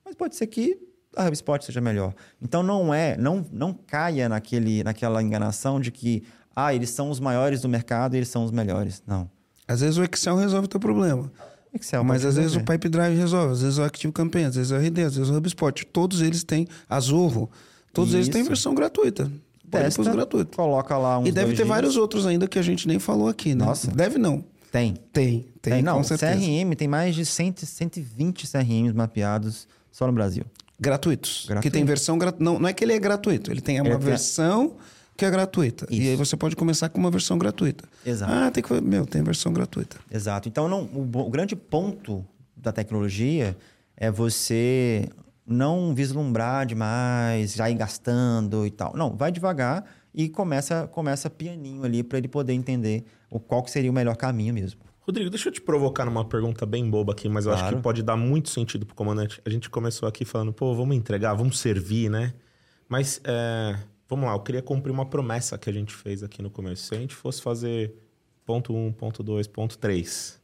Mas pode ser que a HubSpot seja melhor. Então, não é, não, não caia naquele, naquela enganação de que ah, eles são os maiores do mercado e eles são os melhores. Não. Às vezes o Excel resolve o teu problema. Excel mas às vezes o. Pipe Drive resolve, às vezes o Active Campaign, às vezes o RD, às vezes o HubSpot. Todos eles têm a Zorro. Todos eles têm Isso. versão gratuita. Testa, gratuito. coloca lá uns E deve ter dias. vários outros ainda que a gente nem falou aqui, né? Nossa. Deve não. Tem. Tem, tem, Tem, não. CRM tem mais de 100, 120 CRMs mapeados só no Brasil. Gratuitos. Gratuito. Que tem versão gratuita. Não, não é que ele é gratuito, ele tem uma Ele tem- versão que é gratuita. Isso. E aí você pode começar com uma versão gratuita. Exato. Ah, tem que. Meu, tem versão gratuita. Exato. Então, não, o, o grande ponto da tecnologia é você não vislumbrar demais, já ir gastando e tal. Não, vai devagar e começa, começa pianinho ali para ele poder entender o qual que seria o melhor caminho mesmo. Rodrigo, deixa eu te provocar numa pergunta bem boba aqui, mas eu acho Claro. que pode dar muito sentido pro comandante. A gente começou aqui falando, pô, vamos entregar, vamos servir, né? Mas, é, vamos lá, eu queria cumprir uma promessa que a gente fez aqui no começo. Se a gente fosse fazer ponto 1, ponto 2, ponto 3,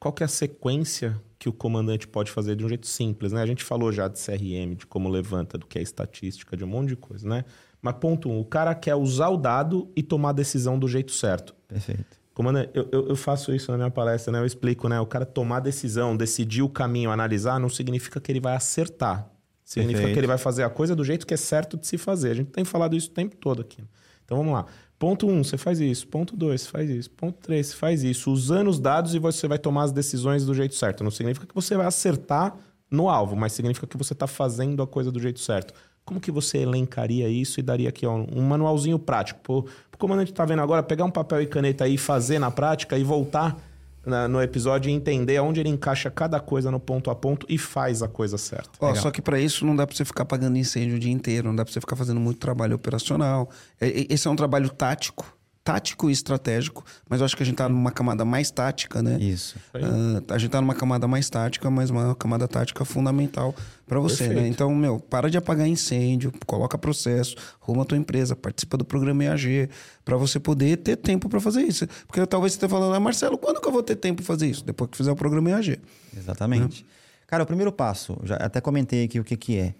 qual que é a sequência que o comandante pode fazer de um jeito simples, né? A gente falou já de CRM, de como levanta, do que é estatística, de um monte de coisa, né? Mas ponto 1, um, o cara quer usar o dado e tomar a decisão do jeito certo. Perfeito. Comandante, eu, eu, eu faço isso na minha palestra, né? Eu explico, né? O cara tomar decisão, decidir o caminho, analisar, não significa que ele vai acertar. Significa Perfeito. que ele vai fazer a coisa do jeito que é certo de se fazer. A gente tem falado isso o tempo todo aqui. Então vamos lá. Ponto 1, um, você faz isso. Ponto 2, você faz isso. Ponto 3, você faz isso. Usando os dados e você vai tomar as decisões do jeito certo. Não significa que você vai acertar no alvo, mas significa que você está fazendo a coisa do jeito certo. Como que você elencaria isso e daria aqui ó, um manualzinho prático? Pô, o comandante está vendo agora, pegar um papel e caneta aí, e fazer na prática e voltar na- no episódio e entender aonde ele encaixa cada coisa no ponto a ponto e faz a coisa certa. Ó, Legal. só que para isso não dá para você ficar apagando incêndio o dia inteiro, não dá para você ficar fazendo muito trabalho operacional. É- Esse é um trabalho tático, tático e estratégico, mas eu acho que a gente tá numa camada mais tática, né? Isso. Ah, a gente tá numa camada mais tática, mas uma camada tática fundamental para você, Perfeito. né? Então, meu, para de apagar incêndio, coloca processo, arruma a tua empresa, participa do programa EAG, para você poder ter tempo para fazer isso. Porque talvez você esteja falando, ah, Marcelo, quando que eu vou ter tempo para fazer isso? Depois que fizer o programa EAG. Exatamente. Cara, o primeiro passo, já até comentei aqui o que, que é.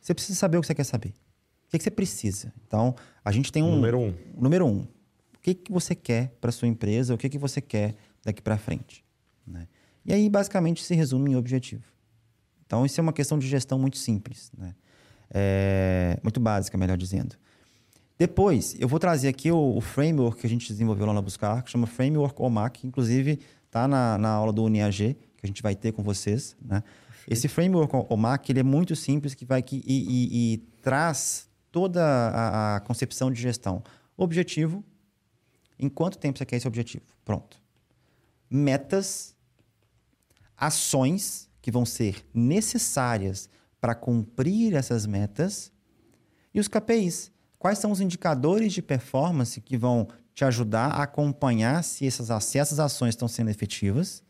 Você precisa saber o que você quer saber. O que, que você precisa. Então, a gente tem um. Número um. Número um. O que, que você quer para sua empresa? O que, que você quer daqui para frente? né? E aí, basicamente, se resume em objetivo. Então, isso é uma questão de gestão muito simples. Né? É, muito básica, melhor dizendo. Depois, eu vou trazer aqui o, o framework que a gente desenvolveu lá na Buscar, que chama Framework OMAC, inclusive está na, na aula do UniAG, que a gente vai ter com vocês. Né? Esse Framework OMAC ele é muito simples que vai que, e, e- e traz toda a, a concepção de gestão. Objetivo, em quanto tempo você quer esse objetivo? Pronto. Metas, ações que vão ser necessárias para cumprir essas metas e os KPIs. Quais são os indicadores de performance que vão te ajudar a acompanhar se essas, se essas ações estão sendo efetivas?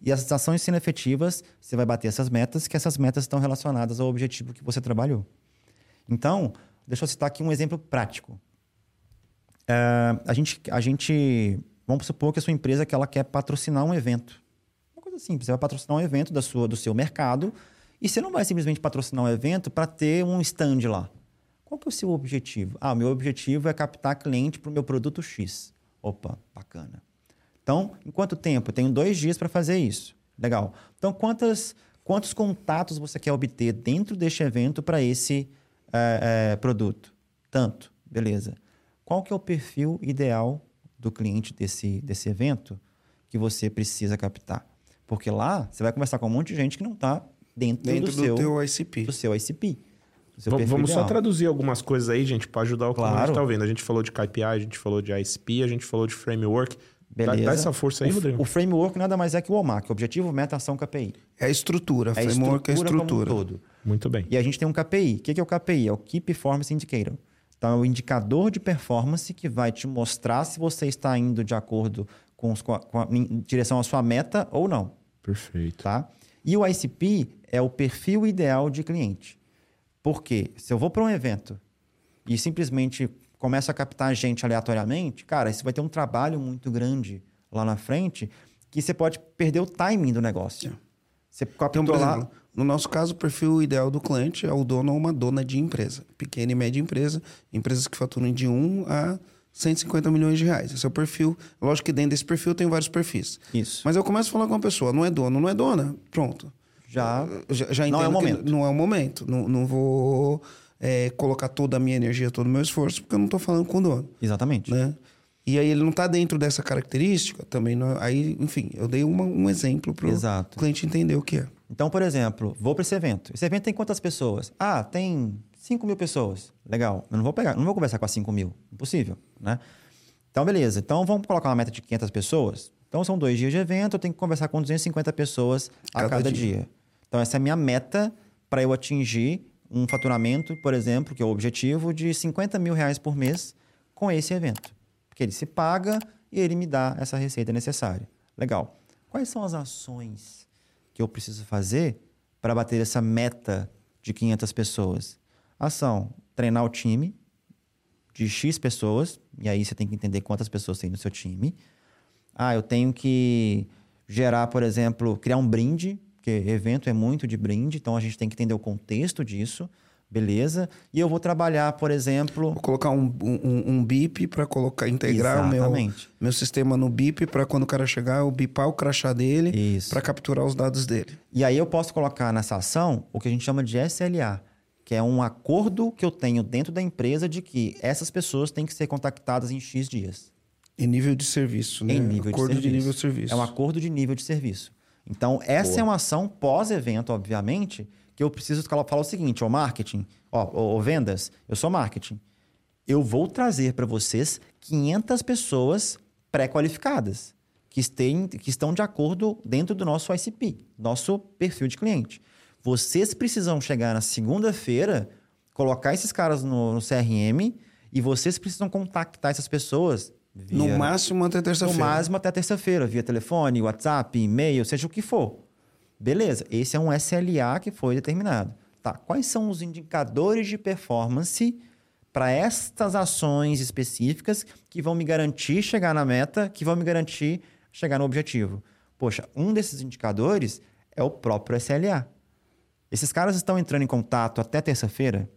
E essas ações sendo efetivas, você vai bater essas metas, que essas metas estão relacionadas ao objetivo que você trabalhou. Então, deixa eu citar aqui um exemplo prático. É, a, gente, a gente, vamos supor que a sua empresa que ela quer patrocinar um evento. Uma coisa simples, você vai patrocinar um evento da sua, do seu mercado e você não vai simplesmente patrocinar um evento para ter um stand lá. Qual que é o seu objetivo? Ah, o meu objetivo é captar cliente para o meu produto X. Opa, bacana. Então, em quanto tempo? Eu tenho dois dias para fazer isso. Legal. Então, quantas, quantos contatos você quer obter dentro deste evento para esse eh, eh, produto? Tanto. Beleza. Qual que é o perfil ideal do cliente desse, desse evento que você precisa captar? Porque lá você vai conversar com um monte de gente que não está dentro, Dentro do, do, seu, teu ICP. do seu ICP. do seu Vamos, perfil vamos só ideal. traduzir algumas coisas aí, gente, para ajudar o que a gente Claro. tá ouvindo. A gente falou de KPI, a gente falou de ISP, a gente falou de framework. Dá, Beleza. dá essa força aí, o, Rodrigo. O framework nada mais é que o OMAC, Objetivo, Meta, Ação, KPI. É a estrutura, É framework é a estrutura estrutura. como um todo. Muito bem. E a gente tem um KPI. O que que é o KPI? É o Key Performance Indicator. Então, é o indicador de performance que vai te mostrar se você está indo de acordo com, os, com, a, com a- em direção à sua meta ou não. Perfeito. Tá? E o ICP é o perfil ideal de cliente. Porque se eu vou para um evento e simplesmente começo a captar gente aleatoriamente, cara, isso vai ter um trabalho muito grande lá na frente que você pode perder o timing do negócio. Você Então, captou por lá... no nosso caso, o perfil ideal do cliente é o dono ou uma dona de empresa. Pequena e média empresa, empresas que faturam de 1 a 150 milhões de reais. Esse é o perfil. Lógico que dentro desse perfil tem vários perfis. Isso. Mas eu começo a falar com uma pessoa, não é dono, não é dona, pronto. Já... Já, já Não é o momento. Não é o momento. Não, não vou é, colocar toda a minha energia, todo o meu esforço, porque eu não estou falando com o dono. Exatamente. Né? e aí ele não está dentro dessa característica, também não, aí, enfim, eu dei uma, um exemplo para o cliente entender o que é. Então, por exemplo, vou para esse evento. Esse evento tem quantas pessoas? Ah, tem 5 mil pessoas. Legal. Eu não vou pegar, não vou conversar com as 5 mil. Impossível, né? Então, beleza. Então, vamos colocar uma meta de 500 pessoas. Então, são dois dias de evento, eu tenho que conversar com 250 pessoas a cada, cada dia. dia. Então, essa é a minha meta para eu atingir um faturamento, por exemplo, que é o objetivo, de 50 mil reais por mês com esse evento. Porque ele se paga e ele me dá essa receita necessária. Legal. Quais são as ações que eu preciso fazer para bater essa meta de 500 pessoas? Ação: treinar o time de X pessoas, e aí você tem que entender quantas pessoas tem no seu time. Ah, eu tenho que gerar, por exemplo, criar um brinde porque evento é muito de brinde, então a gente tem que entender o contexto disso. Beleza? E eu vou trabalhar, por exemplo. Vou colocar um, um, um BIP para colocar, integrar o meu, meu sistema no BIP para quando o cara chegar, eu bipar o crachá dele para capturar os dados dele. E aí eu posso colocar nessa ação o que a gente chama de SLA, que é um acordo que eu tenho dentro da empresa de que essas pessoas têm que ser contactadas em X dias. Em nível de serviço, né? Em nível acordo de, de nível de serviço. É um acordo de nível de serviço. Então, essa Boa. é uma ação pós-evento, obviamente, que eu preciso falar o seguinte: o marketing, ó, o vendas, eu sou marketing. Eu vou trazer para vocês 500 pessoas pré-qualificadas que, que estão de acordo dentro do nosso ICP, nosso perfil de cliente. Vocês precisam chegar na segunda-feira, colocar esses caras no, no CRM e vocês precisam contactar essas pessoas Via... No máximo até terça-feira. No máximo até terça-feira, via telefone, WhatsApp, e-mail, seja o que for. Beleza, esse é um SLA que foi determinado. Tá, quais são os indicadores de performance para estas ações específicas que vão me garantir chegar na meta, que vão me garantir chegar no objetivo? Poxa, um desses indicadores é o próprio SLA. Esses caras estão entrando em contato até terça-feira,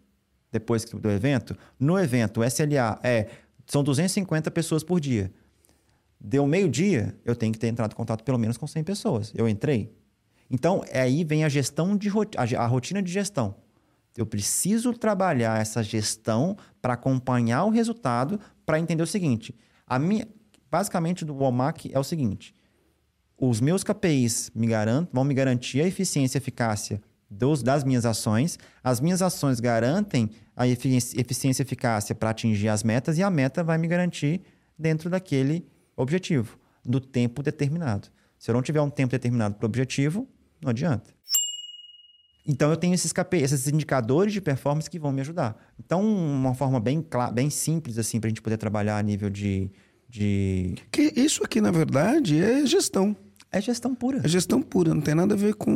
depois do evento. No evento, o SLA é são 250 pessoas por dia. Deu meio-dia, eu tenho que ter entrado em contato pelo menos com 100 pessoas. Eu entrei. Então, é aí vem a gestão de a rotina de gestão. Eu preciso trabalhar essa gestão para acompanhar o resultado, para entender o seguinte. A minha, basicamente, do Walmart é o seguinte: os meus KPIs me garantem, vão me garantir a eficiência e eficácia dos, das minhas ações. As minhas ações garantem a eficiência e eficácia para atingir as metas e a meta vai me garantir dentro daquele objetivo, do tempo determinado. Se eu não tiver um tempo determinado para o objetivo, não adianta. Então eu tenho esses KP, esses indicadores de performance que vão me ajudar. Então, uma forma bem, bem simples assim para a gente poder trabalhar a nível de, de. Que isso aqui, na verdade, é gestão. É gestão pura. É gestão pura, não tem nada a ver com.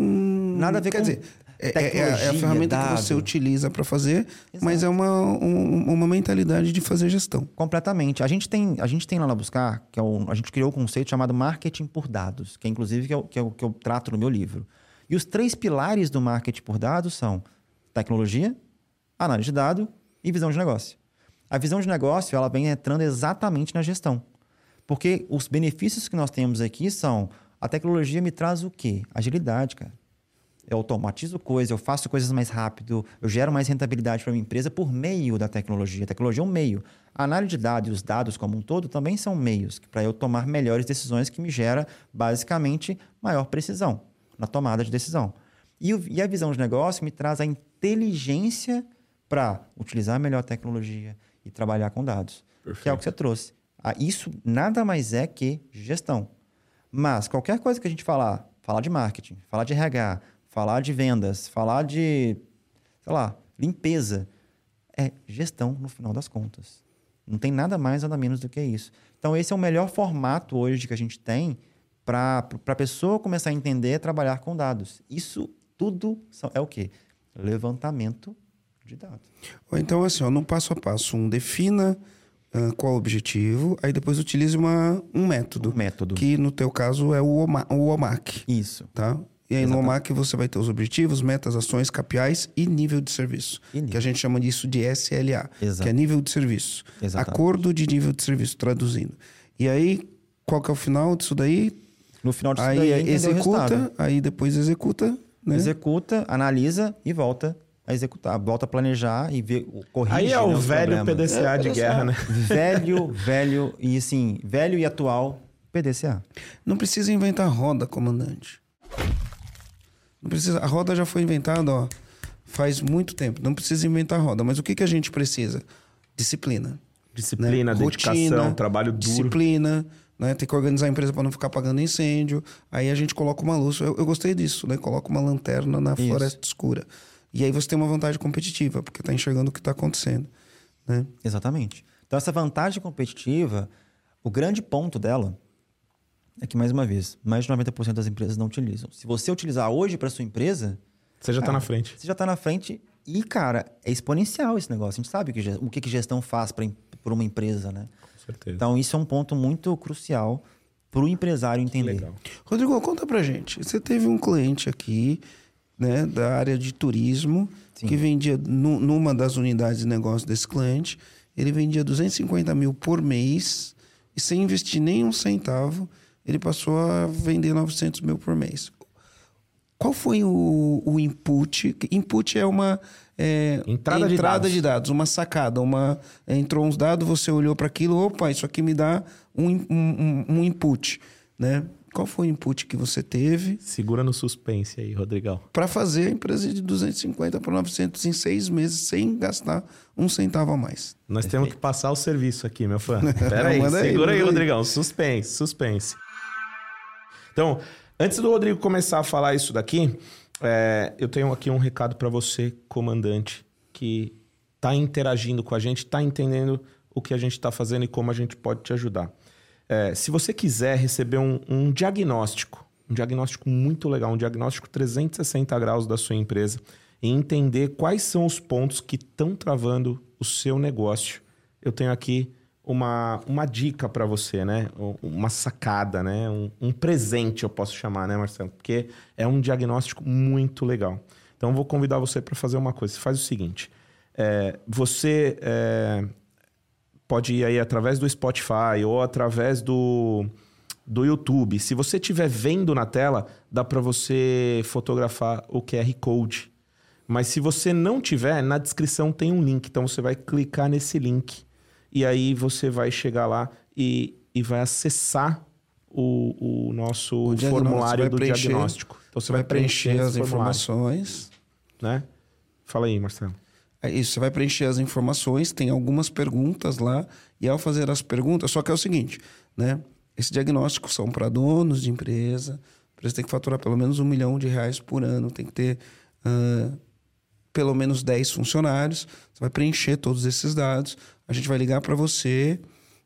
Nada a ver Quer com. Dizer, é, é, é, a ferramenta dado. que você utiliza para fazer, Exato. mas é uma, um, uma mentalidade de fazer gestão. Completamente. A gente tem, a gente tem lá na Buscar, que é o, a gente criou um conceito chamado marketing por dados, que é inclusive que é, que é o que eu trato no meu livro. E os três pilares do marketing por dados são tecnologia, análise de dado e visão de negócio. A visão de negócio ela vem entrando exatamente na gestão. Porque os benefícios que nós temos aqui são a tecnologia me traz o quê? Agilidade, cara eu automatizo coisas, eu faço coisas mais rápido, eu gero mais rentabilidade para minha empresa por meio da tecnologia. A tecnologia é um meio. A análise de dados e os dados como um todo também são meios para eu tomar melhores decisões que me gera basicamente maior precisão na tomada de decisão. E, e a visão de negócio me traz a inteligência para utilizar melhor a tecnologia e trabalhar com dados, Perfeito. que é o que você trouxe. Ah, isso nada mais é que gestão. Mas qualquer coisa que a gente falar, falar de marketing, falar de RH, falar de vendas, falar de, sei lá, limpeza, é gestão no final das contas. Não tem nada mais, nada menos do que isso. Então, esse é o melhor formato hoje que a gente tem para a pessoa começar a entender e trabalhar com dados. Isso tudo é o quê? Levantamento de dados. Então, assim, ó, no passo a passo, um defina uh, qual o objetivo, aí depois utilize uma, um método. Um método. Que no teu caso é o, OMA, o OMAC. Isso. Tá? E aí Exatamente. no OMAC você vai ter os objetivos, metas, ações, KPIs e nível de serviço. Nível. Que a gente chama disso de SLA, Exato. que é nível de serviço. Exatamente. Acordo de nível de serviço, traduzindo. E aí, qual que é o final disso daí? No final disso aí daí, executa, aí depois executa. Né? Executa, analisa e volta a executar, volta a planejar e ver, corrige. Aí é o né, velho problemas. PDCA de guerra, né? [LAUGHS] Velho, velho e assim, velho e atual PDCA. Não precisa inventar roda, comandante. Não precisa. A roda já foi inventada, ó, faz muito tempo. Não precisa inventar roda. Mas o que, que a gente precisa? Disciplina. Disciplina, né? dedicação, Rotina, trabalho duro. Disciplina, né? Tem que organizar a empresa para não ficar apagando incêndio. Aí a gente coloca uma luz. Eu, eu gostei disso, né? Coloca uma lanterna na Isso. floresta escura. E aí você tem uma vantagem competitiva, porque tá enxergando o que está acontecendo, né? Exatamente. Então, essa vantagem competitiva, o grande ponto dela é que, mais uma vez, mais de 90% das empresas não utilizam. Se você utilizar hoje para sua empresa, Você já tá Ah. na frente. você já está na frente e, cara, é exponencial esse negócio. A gente sabe o que, gestão faz para uma empresa, né? Com certeza. Então, isso é um ponto muito crucial para o empresário entender. Legal. Rodrigo, conta pra gente. Você teve um cliente aqui, né, da área de turismo, Sim. que vendia nu- numa das unidades de negócio desse cliente, ele vendia 250 mil por mês e sem investir nem um centavo, ele passou a vender 900 mil por mês. Qual foi o, o input? Input é uma é, Entrada de dados. de dados, uma sacada, uma é, entrou uns dados, você olhou para aquilo, opa, isso aqui me dá um, um, um- input, né? Qual foi o input que você teve Segura no suspense aí, Rodrigão. para fazer a empresa de 250 para 900 em seis meses sem gastar um centavo a mais? Nós temos que passar o serviço aqui, meu fã. [LAUGHS] Pera aí, segura aí, aí. Rodrigão. Suspense, suspense. Então, antes do Rodrigo começar a falar isso daqui, é, eu tenho aqui um recado para você, comandante, que está interagindo com a gente, está entendendo o que a gente está fazendo e como a gente pode te ajudar. É, se você quiser receber um, um diagnóstico, um diagnóstico muito legal, um diagnóstico 360 graus da sua empresa e entender quais são os pontos que estão travando o seu negócio, eu tenho aqui uma, uma dica para você, né? Uma sacada, né? Um, um presente, eu posso chamar, né, Marcelo? Porque é um diagnóstico muito legal. Então, eu vou convidar você para fazer uma coisa. Você faz o seguinte: é, você é, pode ir aí através do Spotify ou através do, do YouTube. Se você estiver vendo na tela, dá para você fotografar o QR Code. Mas se você não tiver, na descrição tem um link. Então você vai clicar nesse link. E aí você vai chegar lá e, e vai acessar o, o nosso O formulário vai do preencher- diagnóstico. Então Você vai preencher esse as informações. Né? Fala aí, Marcelo. É isso, você vai preencher as informações, tem algumas perguntas lá, e ao fazer as perguntas, só que é o seguinte, né? Esse diagnóstico são para donos de empresa, a empresa tem que faturar pelo menos um milhão de reais por ano, tem que ter ah, pelo menos 10 funcionários, você vai preencher todos esses dados, a gente vai ligar para você,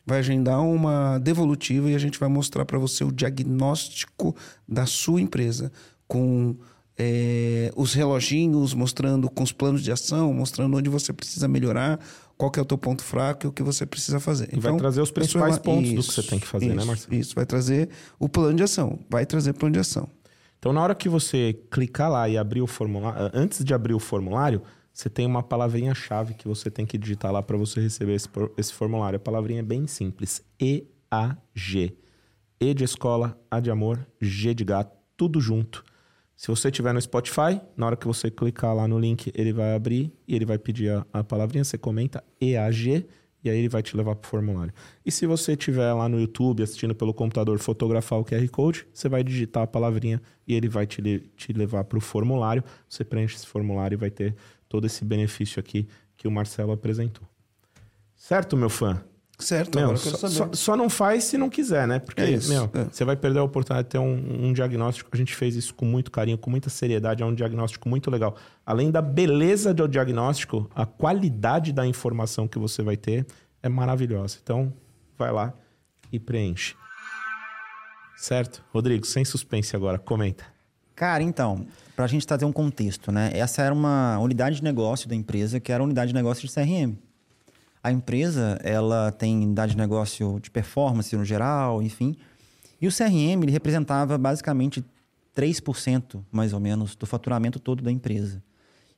vai agendar uma devolutiva e a gente vai mostrar para você o diagnóstico da sua empresa com é, os reloginhos, mostrando com os planos de ação, mostrando onde você precisa melhorar, qual que é o teu ponto fraco e o que você precisa fazer. E vai trazer os pessoa principais pontos do que você tem que fazer, né, isso, Marcelo? Isso, vai trazer o plano de ação, vai trazer plano de ação. Então, na hora que você clicar lá e abrir o formulário, antes de abrir o formulário, você tem uma palavrinha-chave que você tem que digitar lá para você receber esse, esse formulário. A palavrinha é bem simples: E-A-G. E de escola, A de amor, G de gato, tudo junto. Se você estiver no Spotify, na hora que você clicar lá no link, ele vai abrir e ele vai pedir a, a palavrinha, você comenta EAG e aí ele vai te levar para o formulário. E se você estiver lá no YouTube assistindo pelo computador, fotografar o QR Code, você vai digitar a palavrinha e ele vai te, te levar para o formulário. Você preenche esse formulário e vai ter todo esse benefício aqui que o Marcelo apresentou. Certo, meu fã? Certo, Meu, agora eu quero só, saber. só- só não faz se não quiser, né? Porque, É isso, meu, é. você vai perder a oportunidade de ter um, um diagnóstico. A gente fez isso com muito carinho, com muita seriedade. É um diagnóstico muito legal. Além da beleza do diagnóstico, a qualidade da informação que você vai ter é maravilhosa. Então, vai lá e preenche. Certo? Rodrigo, sem suspense agora, comenta. Cara, então, para a gente trazer um contexto, né? Essa era uma unidade de negócio da empresa, que era a unidade de negócio de CRM. A empresa, ela tem unidade de negócio de performance no geral, enfim. E o CRM, ele representava basicamente 3%, mais ou menos, do faturamento todo da empresa.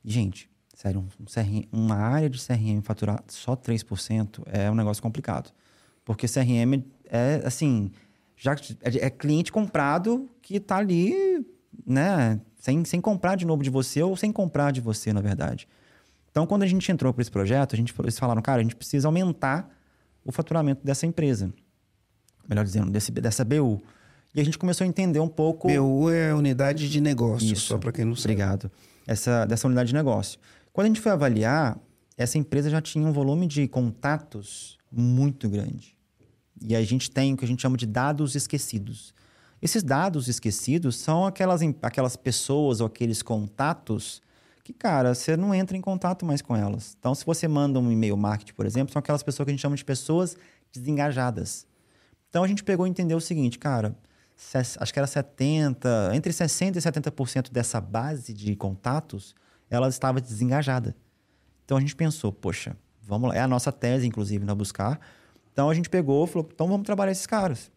E, gente, sério, um CRM, uma área de CRM faturar só 3% é um negócio complicado. Porque CRM é, assim, já é cliente comprado que está ali, né, sem, sem comprar de novo de você ou sem comprar de você, na verdade. Então, quando a gente entrou para esse projeto, a gente, eles falaram, cara, a gente precisa aumentar o faturamento dessa empresa. Melhor dizendo, desse, dessa BU. E a gente começou a entender um pouco. BU é unidade de negócio, Isso. só para quem não sabe. Obrigado. Essa, dessa unidade de negócio. Quando a gente foi avaliar, essa empresa já tinha um volume de contatos muito grande. E a gente tem o que a gente chama de dados esquecidos. Esses dados esquecidos são aquelas, aquelas pessoas ou aqueles contatos que, cara, você não entra em contato mais com elas. Então, se você manda um e-mail marketing, por exemplo, são aquelas pessoas que a gente chama de pessoas desengajadas. Então, a gente pegou e entendeu o seguinte, cara, acho que era 70, entre 60% e 70% dessa base de contatos, ela estava desengajada. Então, a gente pensou, poxa, vamos lá. É a nossa tese, inclusive, na Buscar. Então, a gente pegou e falou, então vamos trabalhar esses caras.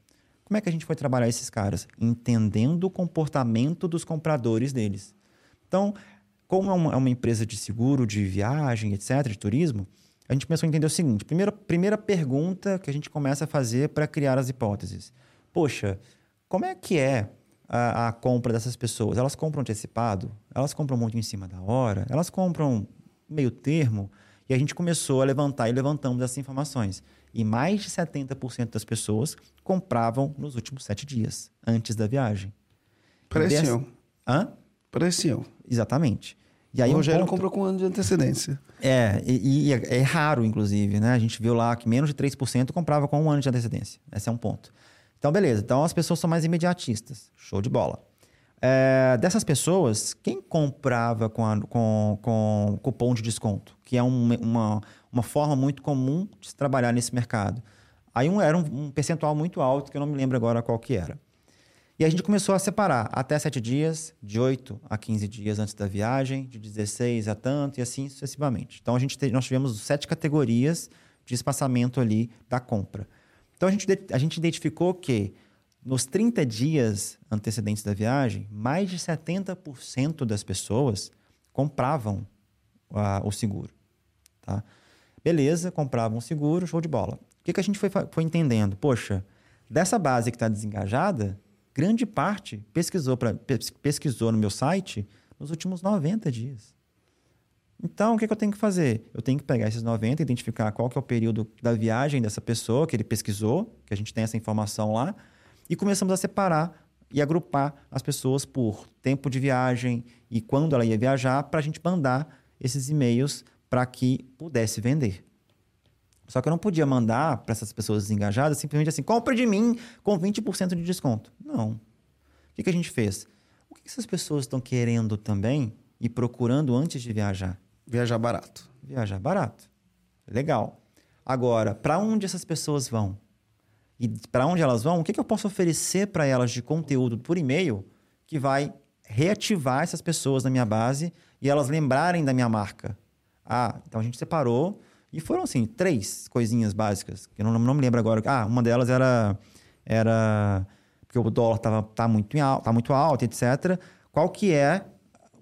Como é que a gente foi trabalhar esses caras? Entendendo o comportamento dos compradores deles. Então, como é uma, é uma empresa de seguro, de viagem, etc., de turismo, a gente começou a entender o seguinte: primeira, primeira pergunta que a gente começa a fazer para criar as hipóteses. Poxa, como é que é a, a compra dessas pessoas? Elas compram antecipado? Elas compram muito em cima da hora? Elas compram meio termo? E a gente começou a levantar e levantamos essas informações. E mais de 70% das pessoas compravam nos últimos sete dias, antes da viagem. Dessa- eu. Hã? Parece eu. Exatamente. E aí o um Rogério ponto- comprou com um ano de antecedência. É, e, e é, é raro, inclusive, né? A gente viu lá que menos de 3% comprava com um ano de antecedência. Esse é um ponto. Então, beleza. Então, as pessoas são mais imediatistas. Show de bola. É, dessas pessoas, quem comprava com, a- com, com cupom de desconto? Que é um- uma, uma forma muito comum de se trabalhar nesse mercado. Aí um, era um, um percentual muito alto, que eu não me lembro agora qual que era. E a gente começou a separar até 7 dias, de 8 a 15 dias antes da viagem, de 16 a tanto e assim sucessivamente. Então a gente te- nós tivemos sete categorias de espaçamento ali da compra. Então a gente, a gente identificou que nos 30 dias antecedentes da viagem, mais de 70% das pessoas compravam ah, o seguro. Tá? Beleza, compravam o seguro, show de bola. O que, que a gente foi, foi entendendo? Poxa, dessa base que está desengajada, grande parte pesquisou, pra, pes- pesquisou no meu site nos últimos 90 dias. Então, o que, que eu tenho que fazer? Eu tenho que pegar esses 90, identificar qual que é o período da viagem dessa pessoa que ele pesquisou, que a gente tem essa informação lá, e começamos a separar e agrupar as pessoas por tempo de viagem e quando ela ia viajar, para a gente mandar esses e-mails para que pudesse vender. Só que eu não podia mandar para essas pessoas desengajadas simplesmente assim, compra de mim com 20% de desconto. Não. O que, que a gente fez? O que que essas pessoas estão querendo também e procurando antes de viajar? Viajar barato. Viajar barato. Legal. Agora, para onde essas pessoas vão? E para onde elas vão, o que, que eu posso oferecer para elas de conteúdo por e-mail que vai reativar essas pessoas na minha base e elas lembrarem da minha marca? Ah, então a gente separou e foram assim, três coisinhas básicas, que eu não, não me lembro agora. Ah, uma delas era era porque o dólar tava, tá muito em alto, tá muito alto, etc. Qual que é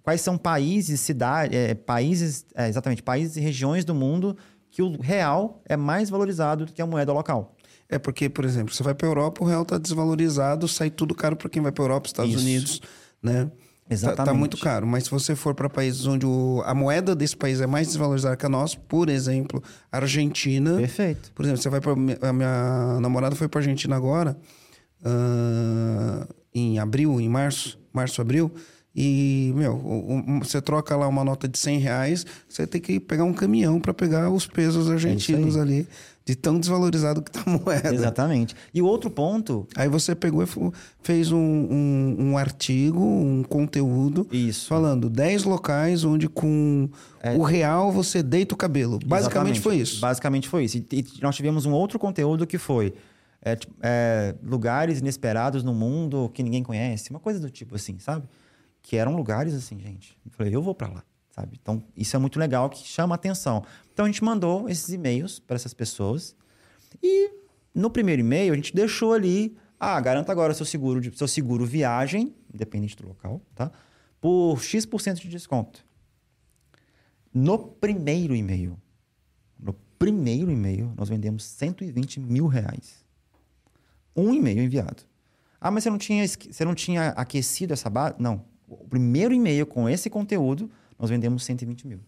quais são países, cidades, países, é, exatamente, países e regiões do mundo que o real é mais valorizado do que a moeda local. É porque, por exemplo, você vai para Europa, o real tá desvalorizado, sai tudo caro para quem vai para Europa, Estados Isso. Unidos, né? Tá, tá Exatamente. muito caro. Mas se você for para países onde o- a moeda desse país é mais desvalorizada que a nossa, por exemplo, Argentina. Perfeito. Por exemplo, você vai para a minha namorada foi para Argentina agora, ah, em abril, em março, março, abril. E, meu, você troca lá uma nota de 100 reais, você tem que pegar um caminhão para pegar os pesos argentinos ali, de tão desvalorizado que tá a moeda. Exatamente. E o outro ponto, Aí você pegou e fez um, um, um artigo, um conteúdo, Isso. falando 10 locais onde com o real você deita o cabelo. Basicamente Exatamente. foi isso. Basicamente foi isso. E, e nós tivemos um outro conteúdo que foi é, é, lugares inesperados no mundo que ninguém conhece, uma coisa do tipo assim, sabe? Que eram lugares assim, gente. Eu falei, eu vou para lá, sabe? Então, isso é muito legal, que chama atenção. Então, a gente mandou esses e-mails para essas pessoas e no primeiro e-mail a gente deixou ali, ah, garanta agora seu seguro, de, seu seguro viagem, independente do local, tá? Por X% de desconto. No primeiro e-mail, no primeiro e-mail, nós vendemos 120 mil reais. Um e-mail enviado. Ah, mas você não tinha, você não tinha aquecido essa base? Não. o primeiro e-mail com esse conteúdo, nós vendemos 120 mil.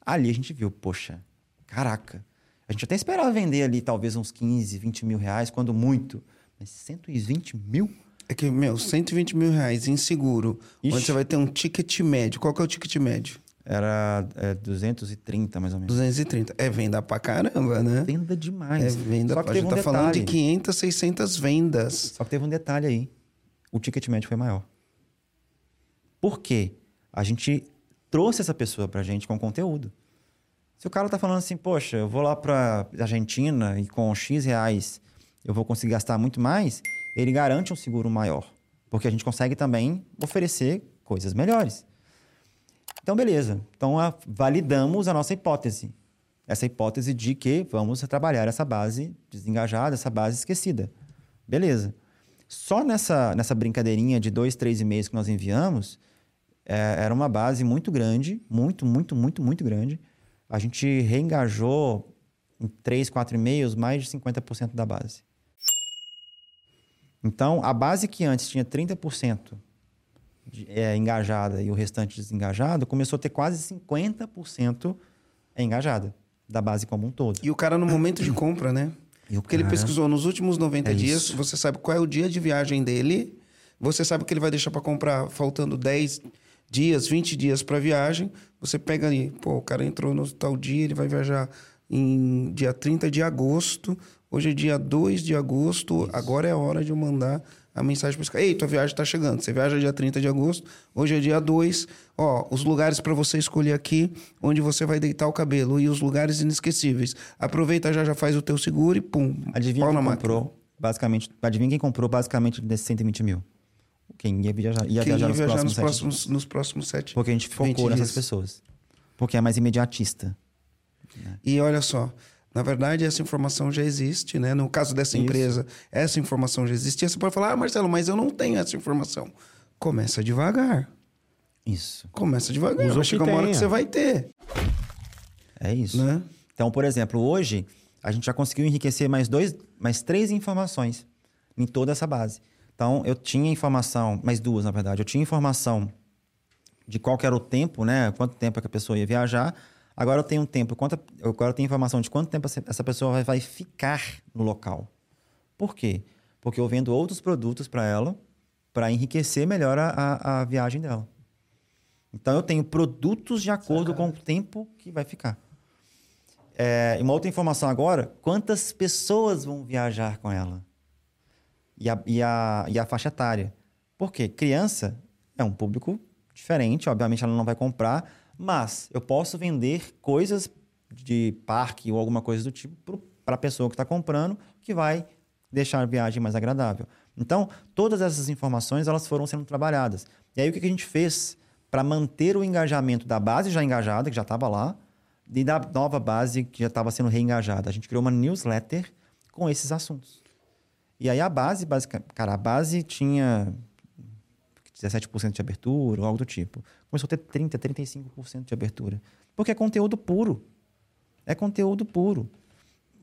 Ali a gente viu, poxa, caraca. A gente até esperava vender ali talvez uns 15, 20 mil reais, quando muito. Mas 120 mil? É que, meu, 120 mil reais em seguro, Ixi. onde você vai ter um ticket médio. Qual que é o ticket médio? Era é, 230, mais ou menos. 230. É venda pra caramba, né? Venda demais. É venda Só pra... que A teve gente um tá falando de detalhe. 500, 600 vendas. Só que teve um detalhe aí. O ticket médio foi maior. Por quê? A gente trouxe essa pessoa pra gente com conteúdo. Se o cara tá falando assim, poxa, eu vou lá pra Argentina e com X reais eu vou conseguir gastar muito mais, ele garante um seguro maior. Porque a gente consegue também oferecer coisas melhores. Então, beleza. Então, a- validamos a nossa hipótese. Essa hipótese de que vamos trabalhar essa base desengajada, essa base esquecida. Beleza. Só nessa, nessa brincadeirinha de dois, três e-mails que nós enviamos, é, era uma base muito grande, muito, muito, muito, muito grande. A gente reengajou em três, quatro e-mails mais de 50% da base. Então, a base que antes tinha 30% de- é, engajada e o restante desengajado, começou a ter quase 50% engajada da base como um todo. E o cara no momento de compra, né? O Porque ele cara- pesquisou nos últimos 90 É dias, isso. você sabe qual é o dia de viagem dele, você sabe que ele vai deixar para comprar faltando 10 dias, 20 dias para viagem, você pega ali, pô, o cara entrou no tal dia, ele vai viajar em dia 30 de agosto, hoje é dia 2 de agosto, agora é a hora de eu mandar a mensagem para esse cara. Ei, tua viagem está chegando. Você viaja dia 30 de agosto, hoje é dia 2. Ó, os lugares para você escolher aqui, onde você vai deitar o cabelo e os lugares inesquecíveis. Aproveita já, já faz o teu seguro e pum, Adivinha quem comprou, basicamente, adivinha quem comprou basicamente desses 120 mil? Quem ia viajar, ia Quem viajar ia nos viajar próximos nos sete próximos, dias. nos próximos sete. Porque a gente 20 focou nessas dias. pessoas. Porque é mais imediatista. E olha só, na verdade, essa informação já existe, né? No caso dessa Isso. empresa, essa informação já existia. Você pode falar, ah, Marcelo, mas eu não tenho essa informação. Começa devagar. Isso. Começa devagar. Usa chegar uma hora que você vai ter, É isso. né? Então, por exemplo, hoje a gente já conseguiu enriquecer mais dois, mais três informações em toda essa base. Então, eu tinha informação, mais duas, na verdade. Eu tinha informação de qual era o tempo, né? Quanto tempo é que a pessoa ia viajar. Agora eu tenho um tempo, quanto, agora eu tenho informação de quanto tempo essa- pessoa vai, vai ficar no local. Por quê? Porque eu vendo outros produtos para ela para enriquecer melhor a, a, a viagem dela. Então eu tenho produtos de acordo com o tempo que vai ficar. É, e uma outra informação agora: quantas pessoas vão viajar com ela? E a, e a, e a faixa etária. Por quê? Criança é um público diferente, obviamente ela não vai comprar, mas eu posso vender coisas de parque ou alguma coisa do tipo para a pessoa que está comprando, que vai deixar a viagem mais agradável. Então, todas essas informações elas foram sendo trabalhadas. E aí, o que a gente fez para manter o engajamento da base já engajada, que já estava lá, e da nova base que já estava sendo reengajada? A gente criou uma newsletter com esses assuntos. E aí, a base, basica, cara, a base tinha 17% de abertura ou algo do tipo. Começou a ter 30%, 35% de abertura. Porque é conteúdo puro. É conteúdo puro.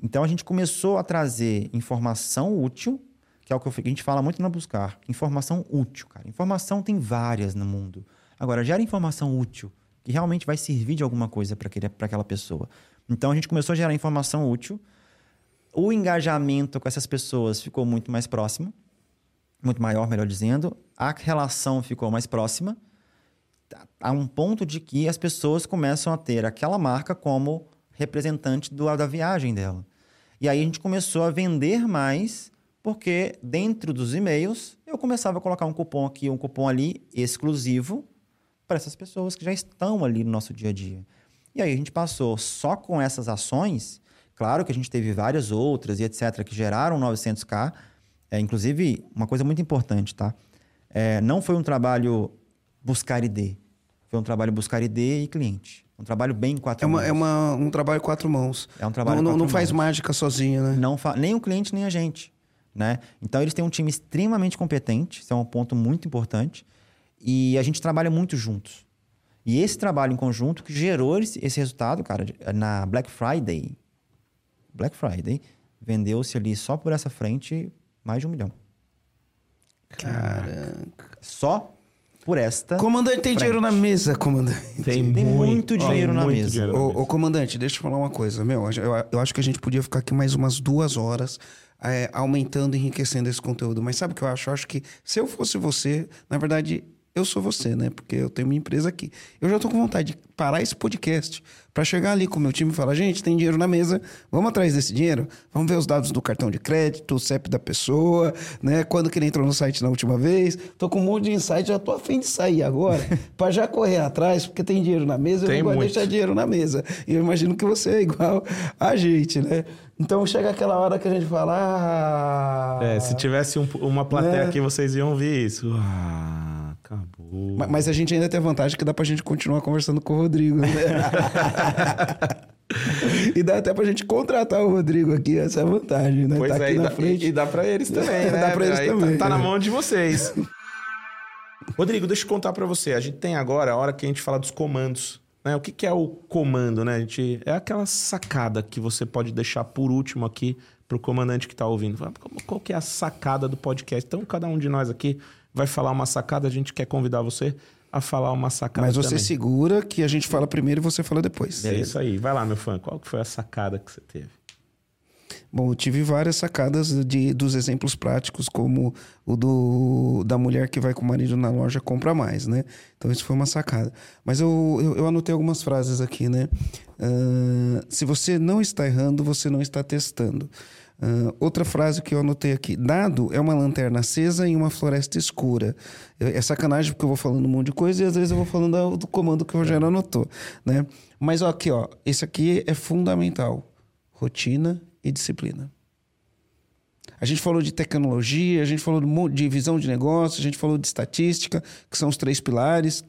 Então a gente começou a trazer informação útil, que é o que a gente fala muito na Buscar. Informação útil, cara. Informação tem várias no mundo. Agora, gera informação útil, que realmente vai servir de alguma coisa para aquela pessoa. Então a gente começou a gerar informação útil. O engajamento com essas pessoas ficou muito mais próximo, muito maior, melhor dizendo. A relação ficou mais próxima a um ponto de que as pessoas começam a ter aquela marca como representante do, da viagem dela. E aí a gente começou a vender mais, porque dentro dos e-mails eu começava a colocar um cupom aqui, um cupom ali, exclusivo, para essas pessoas que já estão ali no nosso dia a dia. E aí a gente passou só com essas ações, claro que a gente teve várias outras e etc., que geraram 900k. É, inclusive, uma coisa muito importante, tá? É, não foi um trabalho buscar ID. Foi um trabalho buscar ID e cliente. Um trabalho bem em quatro É, uma, mãos. é uma, um trabalho quatro mãos. É um trabalho Não, não, não faz mágica sozinho, né? Não. Nem o cliente, nem a gente. Né? Então, eles têm um time extremamente competente. Isso é um ponto muito importante. E a gente trabalha muito juntos. E esse trabalho em conjunto que gerou esse, esse resultado, cara, na Black Friday. Black Friday vendeu-se ali só por essa frente mais de um milhão. Caraca. Só por esta. Comandante, tem frente. dinheiro na mesa, comandante. Tem muito dinheiro na mesa. dinheiro na Ô, mesa. ô, comandante, deixa eu falar uma coisa. Meu, eu, eu acho que a gente podia ficar aqui mais umas duas horas é, aumentando e enriquecendo esse conteúdo. Mas sabe o que eu acho? Eu acho que se eu fosse você, na verdade, eu sou você, né? Porque eu tenho minha empresa aqui. Eu já tô com vontade de parar esse podcast para chegar ali com o meu time e falar: gente, tem dinheiro na mesa, vamos atrás desse dinheiro, vamos ver os dados do cartão de crédito, o CEP da pessoa, né? Quando que ele entrou no site na última vez. Tô com um monte de insight, já tô afim de sair agora [LAUGHS] para já correr atrás, porque tem dinheiro na mesa, Tem eu não muito. deixar dinheiro na mesa. E eu imagino que você é igual a gente, né? Então chega aquela hora que a gente fala. Ah, É, se tivesse um- uma plateia Né? aqui, vocês iam ouvir isso. Ah, acabou. Ma- Mas a gente ainda tem a vantagem que dá pra gente continuar conversando com o Rodrigo, né? [LAUGHS] e dá até pra gente contratar o Rodrigo aqui, essa é a vantagem, né? Pois tá é, aqui e na dá, frente. e dá pra eles também, [LAUGHS] né? Dá pra eles Aí tá- também. Tá, na mão de vocês. [LAUGHS] Rodrigo, deixa eu contar pra você. A gente tem agora a hora que a gente fala dos comandos. Né? O que, que é o comando, né? A gente, é aquela sacada que você pode deixar por último aqui pro comandante que tá ouvindo. Fala, "Como- Qual que é a sacada do podcast? Então, cada um de nós aqui vai falar uma sacada. A gente quer convidar você a falar uma sacada Mas você também. segura que a gente fala primeiro e você fala depois. É isso aí. Vai lá, meu fã. Qual que foi a sacada que você teve? Bom, eu tive várias sacadas de, dos exemplos práticos, como o do, da mulher que vai com o marido na loja compra mais, né? Então isso foi uma sacada. Mas eu, eu, eu anotei algumas frases aqui, né? Ah, se você não está errando, você não está testando. Ah, outra frase que eu anotei aqui: dado é uma lanterna acesa em uma floresta escura. Eu- É sacanagem porque eu vou falando um monte de coisa e às vezes eu vou falando do comando que o Rogério anotou, né? Mas ó, aqui, ó, esse aqui é fundamental: rotina e disciplina. A gente falou de tecnologia, a gente falou de visão de negócio, a gente falou de estatística, que são os três pilares.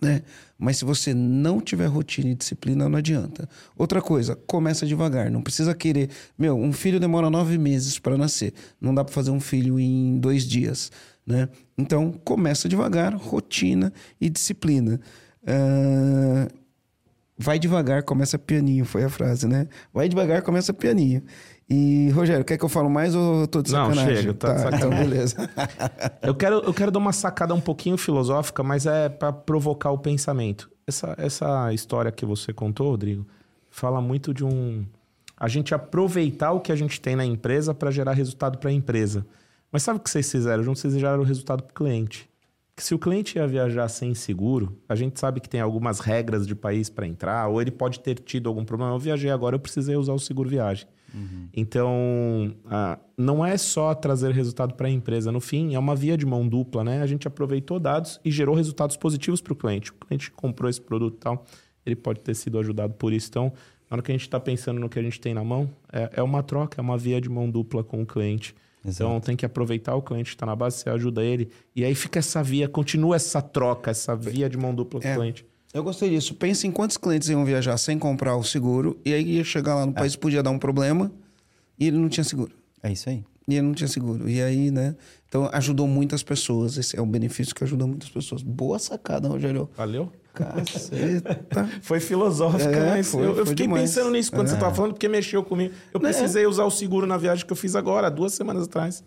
Né? Mas se você não tiver rotina e disciplina, não adianta. Outra coisa, começa devagar. Não precisa querer. Meu, um filho demora nove meses para nascer. Não dá para fazer um filho em dois dias. Né? Então, começa devagar, rotina e disciplina. Ah, vai devagar, começa pianinho, foi a frase, né? Vai devagar, começa pianinho. E, Rogério, quer que eu falo mais ou eu tô de Não, sacanagem? chega, tá de então beleza. [LAUGHS] Eu quero, eu quero dar uma sacada um pouquinho filosófica, mas é para provocar o pensamento. Essa, essa história que você contou, Rodrigo, fala muito de um. A gente aproveitar o que a gente tem na empresa para gerar resultado para a empresa. Mas sabe o que vocês fizeram? Juntos vocês geraram o resultado para o cliente. Que se o cliente ia viajar sem seguro, a gente sabe que tem algumas regras de país para entrar, ou ele pode ter tido algum problema. Eu viajei agora, eu precisei usar o seguro viagem. Então, ah, não é só trazer resultado para a empresa. No fim, é uma via de mão dupla, né? A gente aproveitou dados e gerou resultados positivos para o cliente. O cliente comprou esse produto e tal, ele pode ter sido ajudado por isso. Então, na hora que a gente está pensando no que a gente tem na mão, é, é uma troca, é uma via de mão dupla com o cliente. Exato. Então, tem que aproveitar o cliente que está na base, você ajuda ele. E aí fica essa via, continua essa troca, essa via de mão dupla com É. o cliente. Eu gostei disso. Pensa em quantos clientes iam viajar sem comprar o seguro e aí ia chegar lá no país, podia dar um problema e ele não tinha seguro. É isso aí. E ele não tinha seguro. E aí, né? Então ajudou muitas pessoas. Esse é um benefício que ajudou muitas pessoas. Boa sacada, Rogério. Valeu? Caceta. [LAUGHS] Foi filosófica, É, mas foi, eu, eu foi fiquei demais. pensando nisso quando É. você estava falando, porque mexeu comigo. Eu precisei usar o seguro na viagem que eu fiz agora, duas semanas atrás.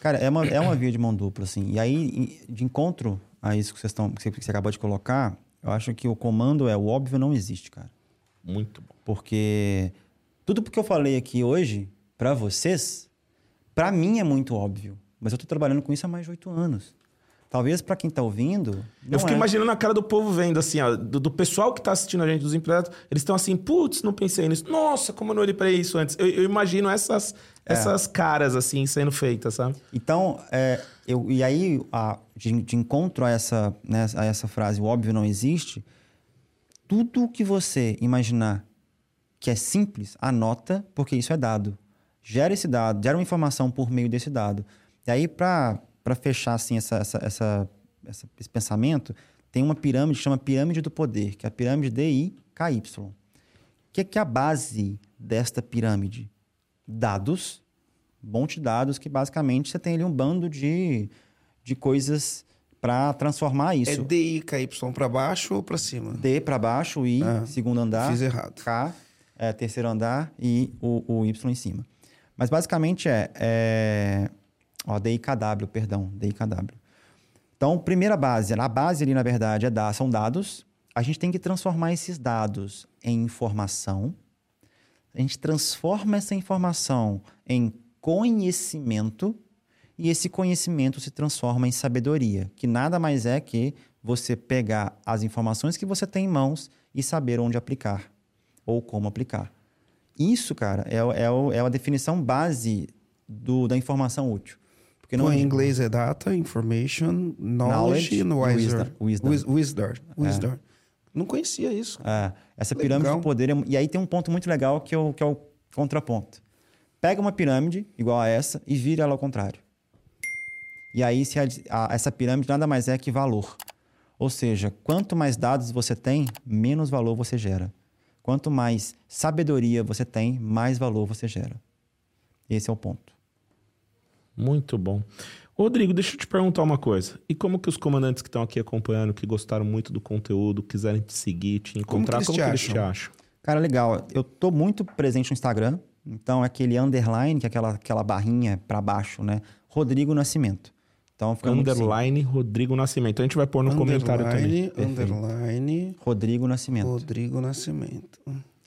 Cara, é uma, é uma via de mão dupla, assim. E aí, de encontro a isso que, vocês estão, que você- que você acabou de colocar, eu acho que o comando é o óbvio não existe, cara. Muito bom. Porque tudo que eu falei aqui hoje, pra vocês, pra mim é muito óbvio. Mas eu tô trabalhando com isso há mais de oito anos. Talvez pra quem tá ouvindo. Eu fiquei é. imaginando a cara do povo vendo, assim, ó, do, do pessoal que tá assistindo a gente, dos empregados, eles estão assim, putz, não pensei nisso. Nossa, como eu não olhei pra isso antes. Eu, eu imagino essas, É. essas caras, assim, sendo feitas, sabe? Então, é, eu, e aí, a, de, de encontro a essa, né, a essa frase, o óbvio não existe, tudo que você imaginar que é simples, anota, porque isso é dado. Gera esse dado, gera uma informação por meio desse dado. E aí, para fechar assim, essa, essa, essa, esse pensamento, tem uma pirâmide que chama pirâmide do poder, que é a pirâmide DI-KY. O que é, que é a base desta pirâmide? Dados, monte de dados que basicamente você tem ali um bando de, de coisas para transformar isso. É DI, KY pra baixo ou pra cima? D para baixo, I, Ah, segundo andar. fiz errado. K, é, terceiro andar e o, o Y em cima. Mas basicamente é, é ó, DIKW, perdão, DIKW. Então, primeira base, a base ali, na verdade, é dar, são dados. A gente tem que transformar esses dados em informação. A gente transforma essa informação em conhecimento e esse conhecimento se transforma em sabedoria, que nada mais é que você pegar as informações que você tem em mãos e saber onde aplicar ou como aplicar. Isso, cara, é, é, é a definição base do, da informação útil. Porque não, em inglês é data, information, knowledge, knowledge e wisdom. Wisdom. Wisdom. wisdom. É. Não conhecia isso. É. Essa legal. pirâmide do poder. É, e aí tem um ponto muito legal que é, o, que é o contraponto. Pega uma pirâmide igual a essa e vira ela ao contrário. E aí se a, a, essa pirâmide nada mais é que valor. Ou seja, quanto mais dados você tem, menos valor você gera. Quanto mais sabedoria você tem, mais valor você gera. Esse é o ponto. Muito bom. Rodrigo, deixa eu te perguntar uma coisa. E como que os comandantes que estão aqui acompanhando, que gostaram muito do conteúdo, quiserem te seguir, te encontrar, como que eles, como te, que eles te acham? Cara, legal. Eu tô muito presente no Instagram. Então, é aquele underline, que é aquela, aquela barrinha para baixo, né? Rodrigo Nascimento. Então, fica Underline Rodrigo Nascimento. A gente vai pôr no underline, comentário também. Underline Rodrigo Nascimento. Rodrigo Nascimento.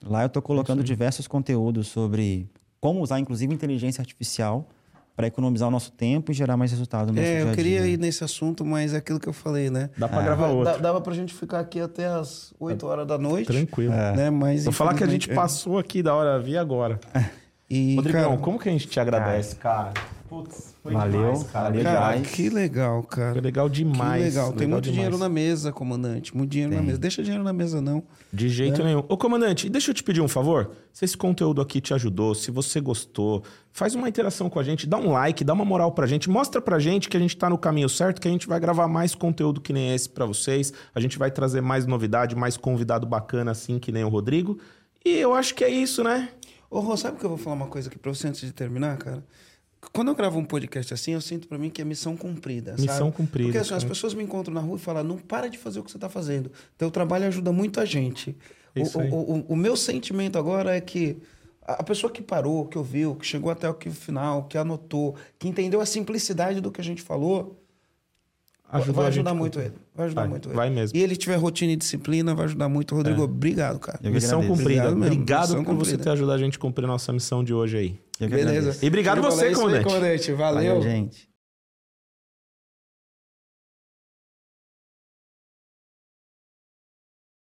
Lá eu tô colocando diversos conteúdos sobre como usar, inclusive, inteligência artificial para economizar o nosso tempo e gerar mais resultado no é, nosso dia É, eu queria ir nesse assunto, mas é aquilo que eu falei, né? Dá para é. gravar outro. Dá, dava pra gente ficar aqui até as 8 horas da noite. Tranquilo. É. Né? Mas, Vou falar que a gente passou aqui da hora, vi agora. [LAUGHS] E, Rodrigão, cara, como que a gente te agradece, cara? Putz, valeu, demais, cara. Valeu cara, demais. Que legal, cara. Foi legal demais. Que legal. Tem legal muito demais. dinheiro na mesa, comandante. Muito dinheiro Tem. na mesa. Deixa dinheiro na mesa, não. De jeito é. nenhum. Ô, comandante, deixa eu te pedir um favor. Se esse conteúdo aqui te ajudou, se você gostou, faz uma interação com a gente, dá um like, dá uma moral pra gente, mostra pra gente que a gente tá no caminho certo, que a gente vai gravar mais conteúdo que nem esse para vocês. A gente vai trazer mais novidade, mais convidado bacana assim que nem o Rodrigo. E eu acho que é isso, né? Ô, Rô, sabe que eu vou falar uma coisa aqui pra você antes de terminar, cara? Quando eu gravo um podcast assim, eu sinto para mim que é missão cumprida. Missão sabe? cumprida. Porque assim, as pessoas me encontram na rua e falam: não para de fazer o que você está fazendo. Teu trabalho ajuda muito a gente. O, o, o, o, meu sentimento agora é que a pessoa que parou, que ouviu, que chegou até o final, que anotou, que entendeu a simplicidade do que a gente falou, Ajudou vai ajudar muito ele. Vai ajudar vai, muito ele. Vai mesmo. E ele tiver rotina e disciplina, vai ajudar muito. Rodrigo, é. obrigado, cara. missão cumprida. Obrigado, obrigado missão por cumprida. você ter ajudado a gente a cumprir a nossa missão de hoje aí. Beleza. E obrigado você, comandante. comandante. Valeu. Valeu, gente.